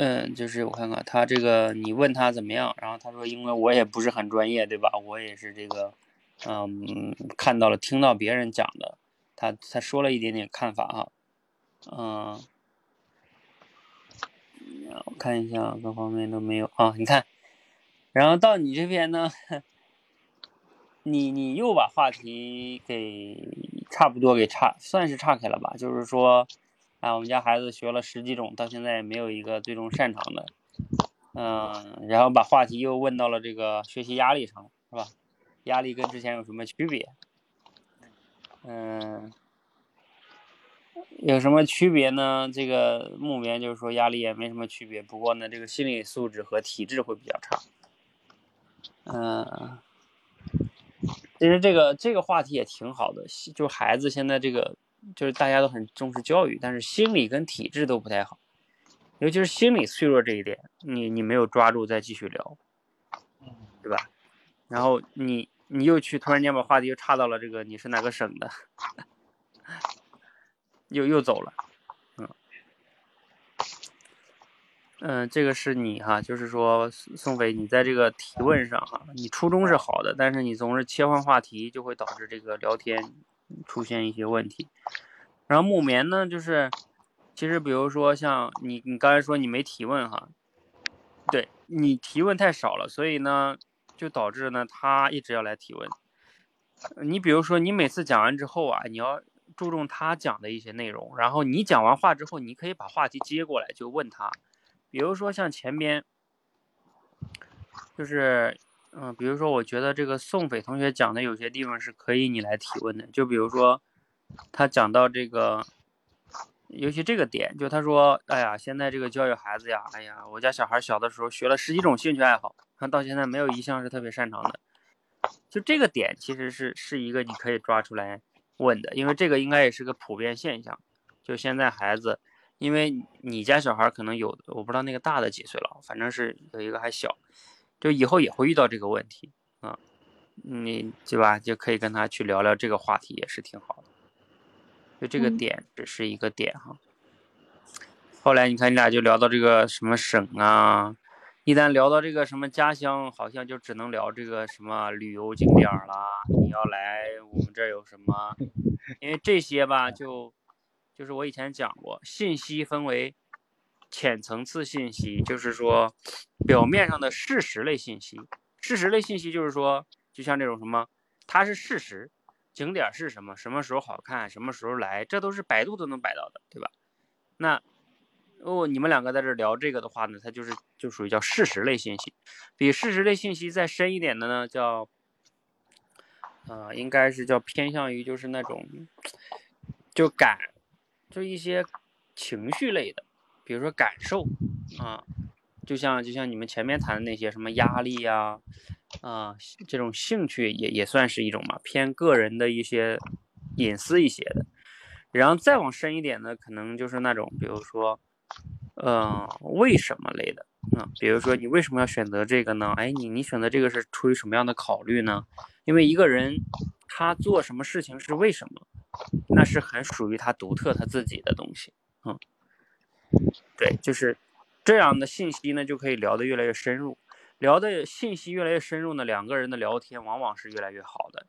嗯，就是我看看他这个，你问他怎么样，然后他说，因为我也不是很专业，对吧？我也是这个，嗯，看到了，听到别人讲的，他他说了一点点看法哈，嗯，我看一下各方面都没有啊，你看，然后到你这边呢，你你又把话题给差不多给岔，算是岔开了吧，就是说。啊，我们家孩子学了十几种，到现在也没有一个最终擅长的。嗯，然后把话题又问到了这个学习压力上，是吧？压力跟之前有什么区别？嗯，有什么区别呢？这个木棉就是说压力也没什么区别，不过呢，这个心理素质和体质会比较差。嗯，其实这个这个话题也挺好的，就孩子现在这个。就是大家都很重视教育，但是心理跟体质都不太好，尤其是心理脆弱这一点，你你没有抓住再继续聊，对吧？然后你你又去突然间把话题又岔到了这个你是哪个省的，又又走了，嗯嗯，这个是你哈，就是说宋飞，你在这个提问上哈，你初衷是好的，但是你总是切换话题，就会导致这个聊天。出现一些问题，然后木棉呢，就是其实比如说像你，你刚才说你没提问哈，对你提问太少了，所以呢，就导致呢他一直要来提问。你比如说你每次讲完之后啊，你要注重他讲的一些内容，然后你讲完话之后，你可以把话题接过来就问他，比如说像前边就是。嗯，比如说，我觉得这个宋斐同学讲的有些地方是可以你来提问的。就比如说，他讲到这个，尤其这个点，就他说，哎呀，现在这个教育孩子呀，哎呀，我家小孩小的时候学了十几种兴趣爱好，他到现在没有一项是特别擅长的。就这个点，其实是是一个你可以抓出来问的，因为这个应该也是个普遍现象。就现在孩子，因为你家小孩可能有，我不知道那个大的几岁了，反正是有一个还小。就以后也会遇到这个问题啊，你对吧？就可以跟他去聊聊这个话题，也是挺好的。就这个点只是一个点哈。后来你看你俩就聊到这个什么省啊，一旦聊到这个什么家乡，好像就只能聊这个什么旅游景点啦。你要来我们这儿有什么？因为这些吧，就就是我以前讲过，信息分为浅层次信息，就是说表面上的事实类信息。事实类信息就是说，就像这种什么，它是事实。景点是什么？什么时候好看？什么时候来？这都是百度都能百到的，对吧？那哦，你们两个在这聊这个的话呢，它就是就属于叫事实类信息。比事实类信息再深一点的呢，叫呃，应该是叫偏向于就是那种就感，就一些情绪类的，比如说感受啊，就像就像你们前面谈的那些什么压力呀。啊，这种兴趣也也算是一种嘛，偏个人的一些隐私一些的。然后再往深一点呢，可能就是那种，比如说，嗯，为什么类的啊？比如说你为什么要选择这个呢？哎，你你选择这个是出于什么样的考虑呢？因为一个人他做什么事情是为什么，那是很属于他独特他自己的东西。嗯，对，就是这样的信息呢，就可以聊得越来越深入。聊的信息越来越深入呢，两个人的聊天往往是越来越好的。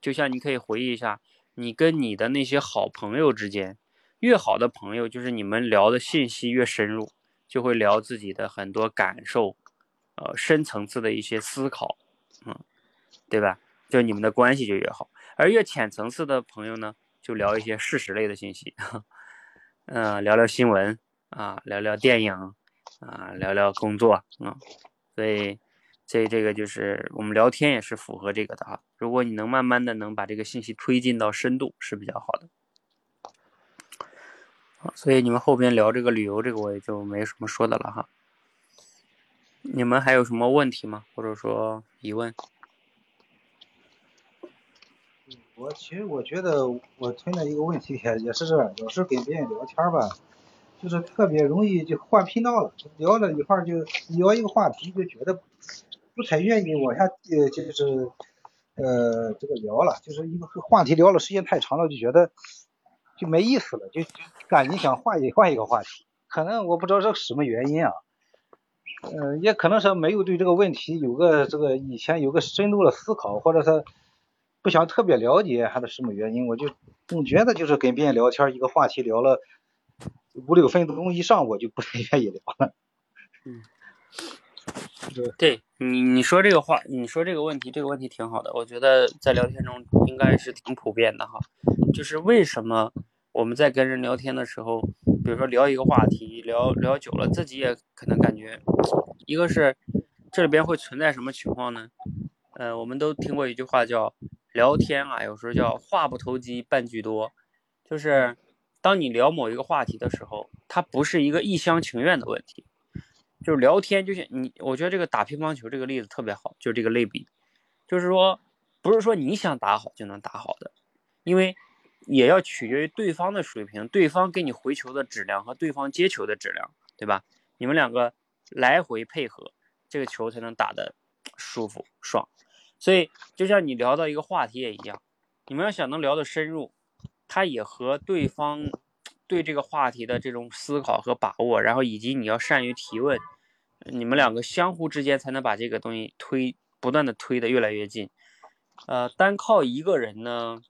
就像你可以回忆一下，你跟你的那些好朋友之间，越好的朋友，就是你们聊的信息越深入，就会聊自己的很多感受，呃，深层次的一些思考，嗯，对吧？就你们的关系就越好。而越浅层次的朋友呢，就聊一些事实类的信息，嗯，聊聊新闻啊，聊聊电影啊，聊聊工作，嗯。所以，这这个就是我们聊天也是符合这个的哈。如果你能慢慢的能把这个信息推进到深度，是比较好的。所以你们后边聊这个旅游这个，我也就没什么说的了哈。你们还有什么问题吗？或者说疑问？我其实我觉得我存在一个问题也也是这，有时候跟别人聊天吧。就是特别容易就换频道了，聊了一会儿就聊一个话题，就觉得不太愿意往下呃就是呃这个聊了，就是一个话题聊了时间太长了，就觉得就没意思了，就就赶紧想换一换一个话题。可能我不知道这是什么原因啊，嗯，也可能是没有对这个问题有个这个以前有个深度的思考，或者是不想特别了解，还是什么原因，我就总觉得就是跟别人聊天一个话题聊了。五六分钟以上我就不太愿意聊了。嗯，对你你说这个话，你说这个问题，这个问题挺好的，我觉得在聊天中应该是挺普遍的哈。就是为什么我们在跟人聊天的时候，比如说聊一个话题，聊聊久了，自己也可能感觉，一个是这里边会存在什么情况呢？呃，我们都听过一句话叫聊天啊，有时候叫话不投机半句多，就是。当你聊某一个话题的时候，它不是一个一厢情愿的问题，就是聊天，就像你，我觉得这个打乒乓球这个例子特别好，就这个类比，就是说，不是说你想打好就能打好的，因为也要取决于对方的水平，对方给你回球的质量和对方接球的质量，对吧？你们两个来回配合，这个球才能打得舒服爽。所以，就像你聊到一个话题也一样，你们要想能聊得深入。他也和对方对这个话题的这种思考和把握，然后以及你要善于提问，你们两个相互之间才能把这个东西推不断的推的越来越近。呃，单靠一个人呢，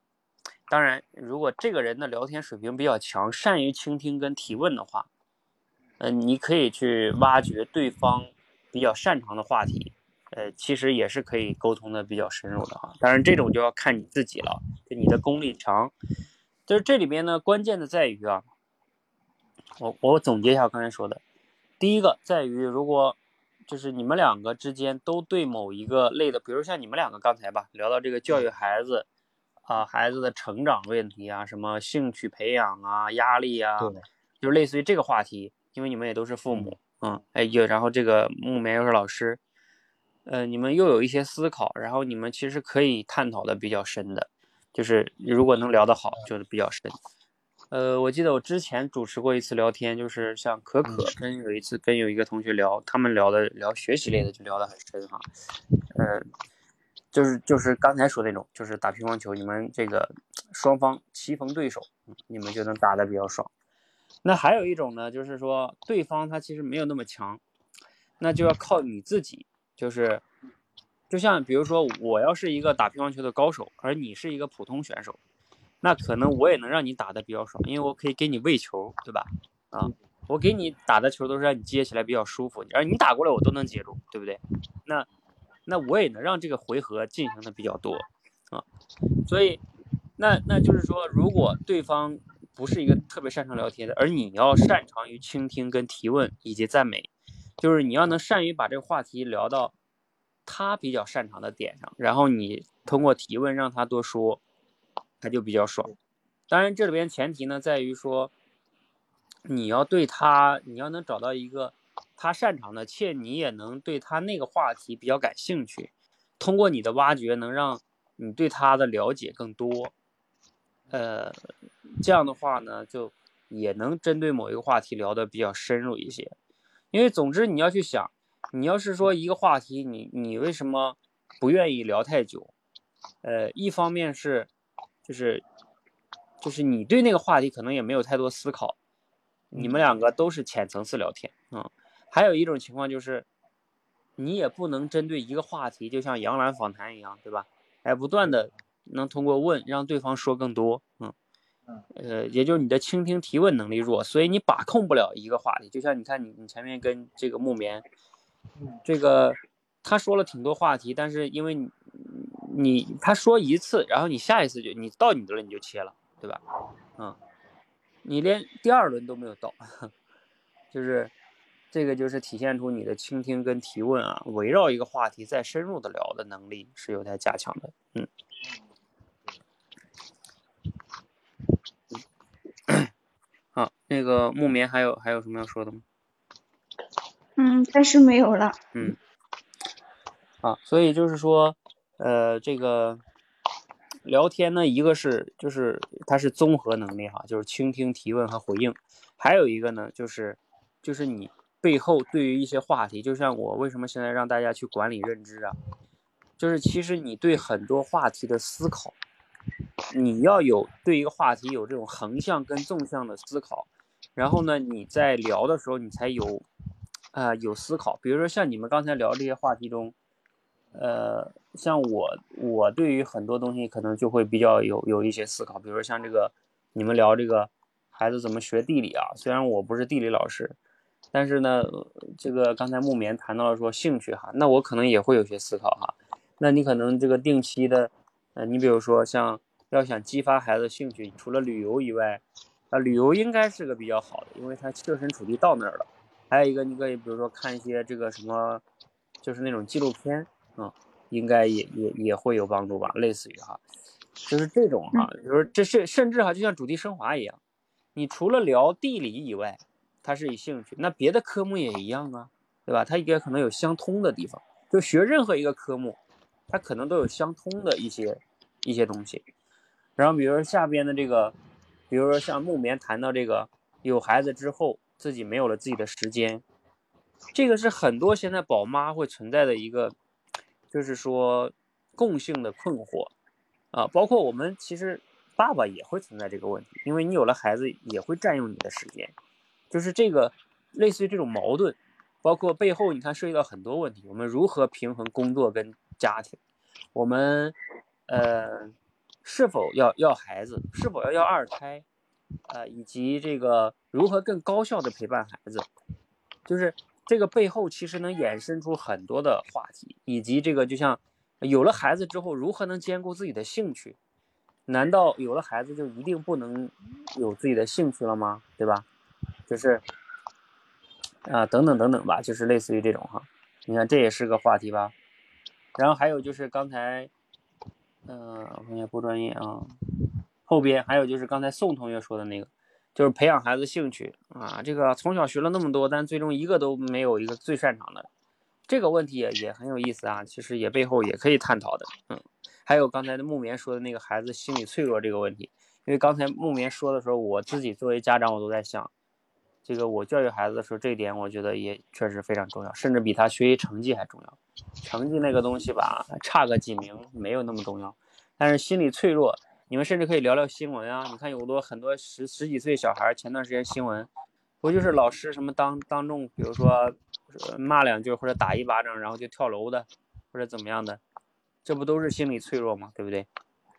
当然，如果这个人的聊天水平比较强，善于倾听跟提问的话，呃，你可以去挖掘对方比较擅长的话题，呃，其实也是可以沟通的比较深入的哈。当然，这种就要看你自己了，就你的功力强。就是这里边呢，关键的在于啊，我我总结一下我刚才说的，第一个在于，如果就是你们两个之间都对某一个类的，比如像你们两个刚才吧，聊到这个教育孩子啊，孩子的成长问题啊，什么兴趣培养啊，压力啊，就类似于这个话题，因为你们也都是父母，嗯，哎，又然后这个木棉又是老师，呃，你们又有一些思考，然后你们其实可以探讨的比较深的。就是如果能聊得好，就是比较深。呃，我记得我之前主持过一次聊天，就是像可可跟有一次跟有一个同学聊，他们聊的聊学习类的就聊得很深哈。嗯，就是就是刚才说那种，就是打乒乓球，你们这个双方棋逢对手，你们就能打得比较爽。那还有一种呢，就是说对方他其实没有那么强，那就要靠你自己，就是就像比如说我要是一个打乒乓球的高手，而你是一个普通选手，那可能我也能让你打的比较爽，因为我可以给你喂球，对吧？啊，我给你打的球都是让你接起来比较舒服，而你打过来我都能接住，对不对？那那我也能让这个回合进行的比较多啊，所以那那就是说，如果对方不是一个特别擅长聊天的，而你要擅长于倾听跟提问以及赞美，就是你要能善于把这个话题聊到他比较擅长的点上，然后你通过提问让他多说，他就比较爽。当然这里边前提呢在于说，你要对他，你要能找到一个他擅长的，且你也能对他那个话题比较感兴趣，通过你的挖掘能让你对他的了解更多。呃，这样的话呢，就也能针对某一个话题聊得比较深入一些。因为总之你要去想，你要是说一个话题，你你为什么不愿意聊太久？呃，一方面是就是就是你对那个话题可能也没有太多思考，你们两个都是浅层次聊天啊。还有一种情况就是，你也不能针对一个话题，就像杨澜访谈一样，对吧？哎，不断的。能通过问让对方说更多，嗯，呃，也就是你的倾听提问能力弱，所以你把控不了一个话题。就像你看你你前面跟这个木棉，这个他说了挺多话题，但是因为你你他说一次，然后你下一次就你到你的了你就切了，对吧？嗯，你连第二轮都没有到，就是这个就是体现出你的倾听跟提问啊，围绕一个话题再深入的聊的能力是有待加强的，嗯。好，那个木棉还有还有什么要说的吗？嗯，暂时没有了。嗯，啊，所以就是说，呃，这个聊天呢，一个是就是它是综合能力哈，就是倾听、提问和回应；还有一个呢，就是就是你背后对于一些话题，就像我为什么现在让大家去管理认知啊，就是其实你对很多话题的思考。你要有对一个话题有这种横向跟纵向的思考，然后呢，你在聊的时候你才有，啊，有思考。比如说像你们刚才聊这些话题中，呃，像我，我对于很多东西可能就会比较有有一些思考。比如说像这个，你们聊这个孩子怎么学地理啊？虽然我不是地理老师，但是呢，这个刚才木棉谈到了说兴趣哈，那我可能也会有些思考哈。那你可能这个定期的，呃，你比如说像。要想激发孩子兴趣，除了旅游以外，啊，旅游应该是个比较好的，因为他设身处地到那儿了。还有一个，你可以比如说看一些这个什么，就是那种纪录片，啊，应该也也也会有帮助吧，类似于哈，就是这种哈，比如说这是甚至哈，就像主题升华一样，你除了聊地理以外，它是以兴趣，那别的科目也一样啊，对吧？它应该可能有相通的地方，就学任何一个科目，它可能都有相通的一些一些东西。然后，比如说下边的这个，比如说像木棉谈到这个，有孩子之后自己没有了自己的时间，这个是很多现在宝妈会存在的一个，就是说共性的困惑啊，包括我们其实爸爸也会存在这个问题，因为你有了孩子也会占用你的时间，就是这个类似于这种矛盾，包括背后你看涉及到很多问题，我们如何平衡工作跟家庭，我们呃。是否要要孩子？是否要要二胎？呃，以及这个如何更高效的陪伴孩子，就是这个背后其实能衍生出很多的话题，以及这个就像有了孩子之后如何能兼顾自己的兴趣？难道有了孩子就一定不能有自己的兴趣了吗？对吧？就是啊，等等等等吧，就是类似于这种哈。你看这也是个话题吧。然后还有就是刚才。嗯，我看一下不专业啊。后边还有就是刚才宋同学说的那个，就是培养孩子兴趣啊。这个从小学了那么多，但最终一个都没有一个最擅长的，这个问题也也很有意思啊。其实也背后也可以探讨的。嗯，还有刚才的木棉说的那个孩子心理脆弱这个问题，因为刚才木棉说的时候，我自己作为家长我都在想。这个我教育孩子的时候，这一点我觉得也确实非常重要，甚至比他学习成绩还重要。成绩那个东西吧，差个几名没有那么重要，但是心理脆弱，你们甚至可以聊聊新闻啊。你看有多很多十十几岁小孩，前段时间新闻，不就是老师什么当当众，比如说骂两句或者打一巴掌，然后就跳楼的，或者怎么样的，这不都是心理脆弱吗？对不对？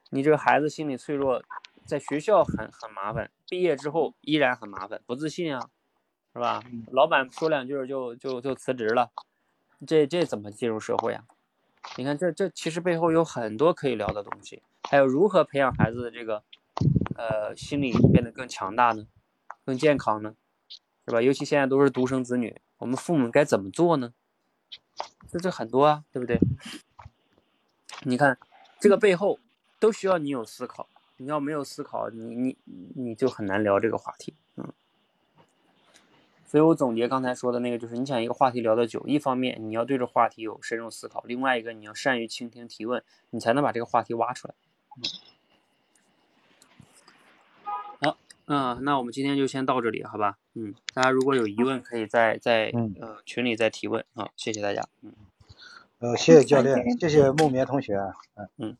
你这个孩子心理脆弱，在学校很很麻烦，毕业之后依然很麻烦，不自信啊，是吧？老板说两句就就就辞职了，这这怎么进入社会啊？你看，这这其实背后有很多可以聊的东西，还有如何培养孩子的这个，呃，心理变得更强大呢，更健康呢，是吧？尤其现在都是独生子女，我们父母该怎么做呢？这这很多啊，对不对？你看，这个背后都需要你有思考，你要没有思考，你你你就很难聊这个话题，嗯。所以我总结刚才说的那个，就是你想一个话题聊得久，一方面你要对这话题有深入思考，另外一个你要善于倾听提问，你才能把这个话题挖出来。好，嗯，那我们今天就先到这里，好吧？嗯，大家如果有疑问，可以在在呃群里再提问啊，谢谢大家。嗯，呃，谢谢教练，谢谢木棉同学。嗯嗯。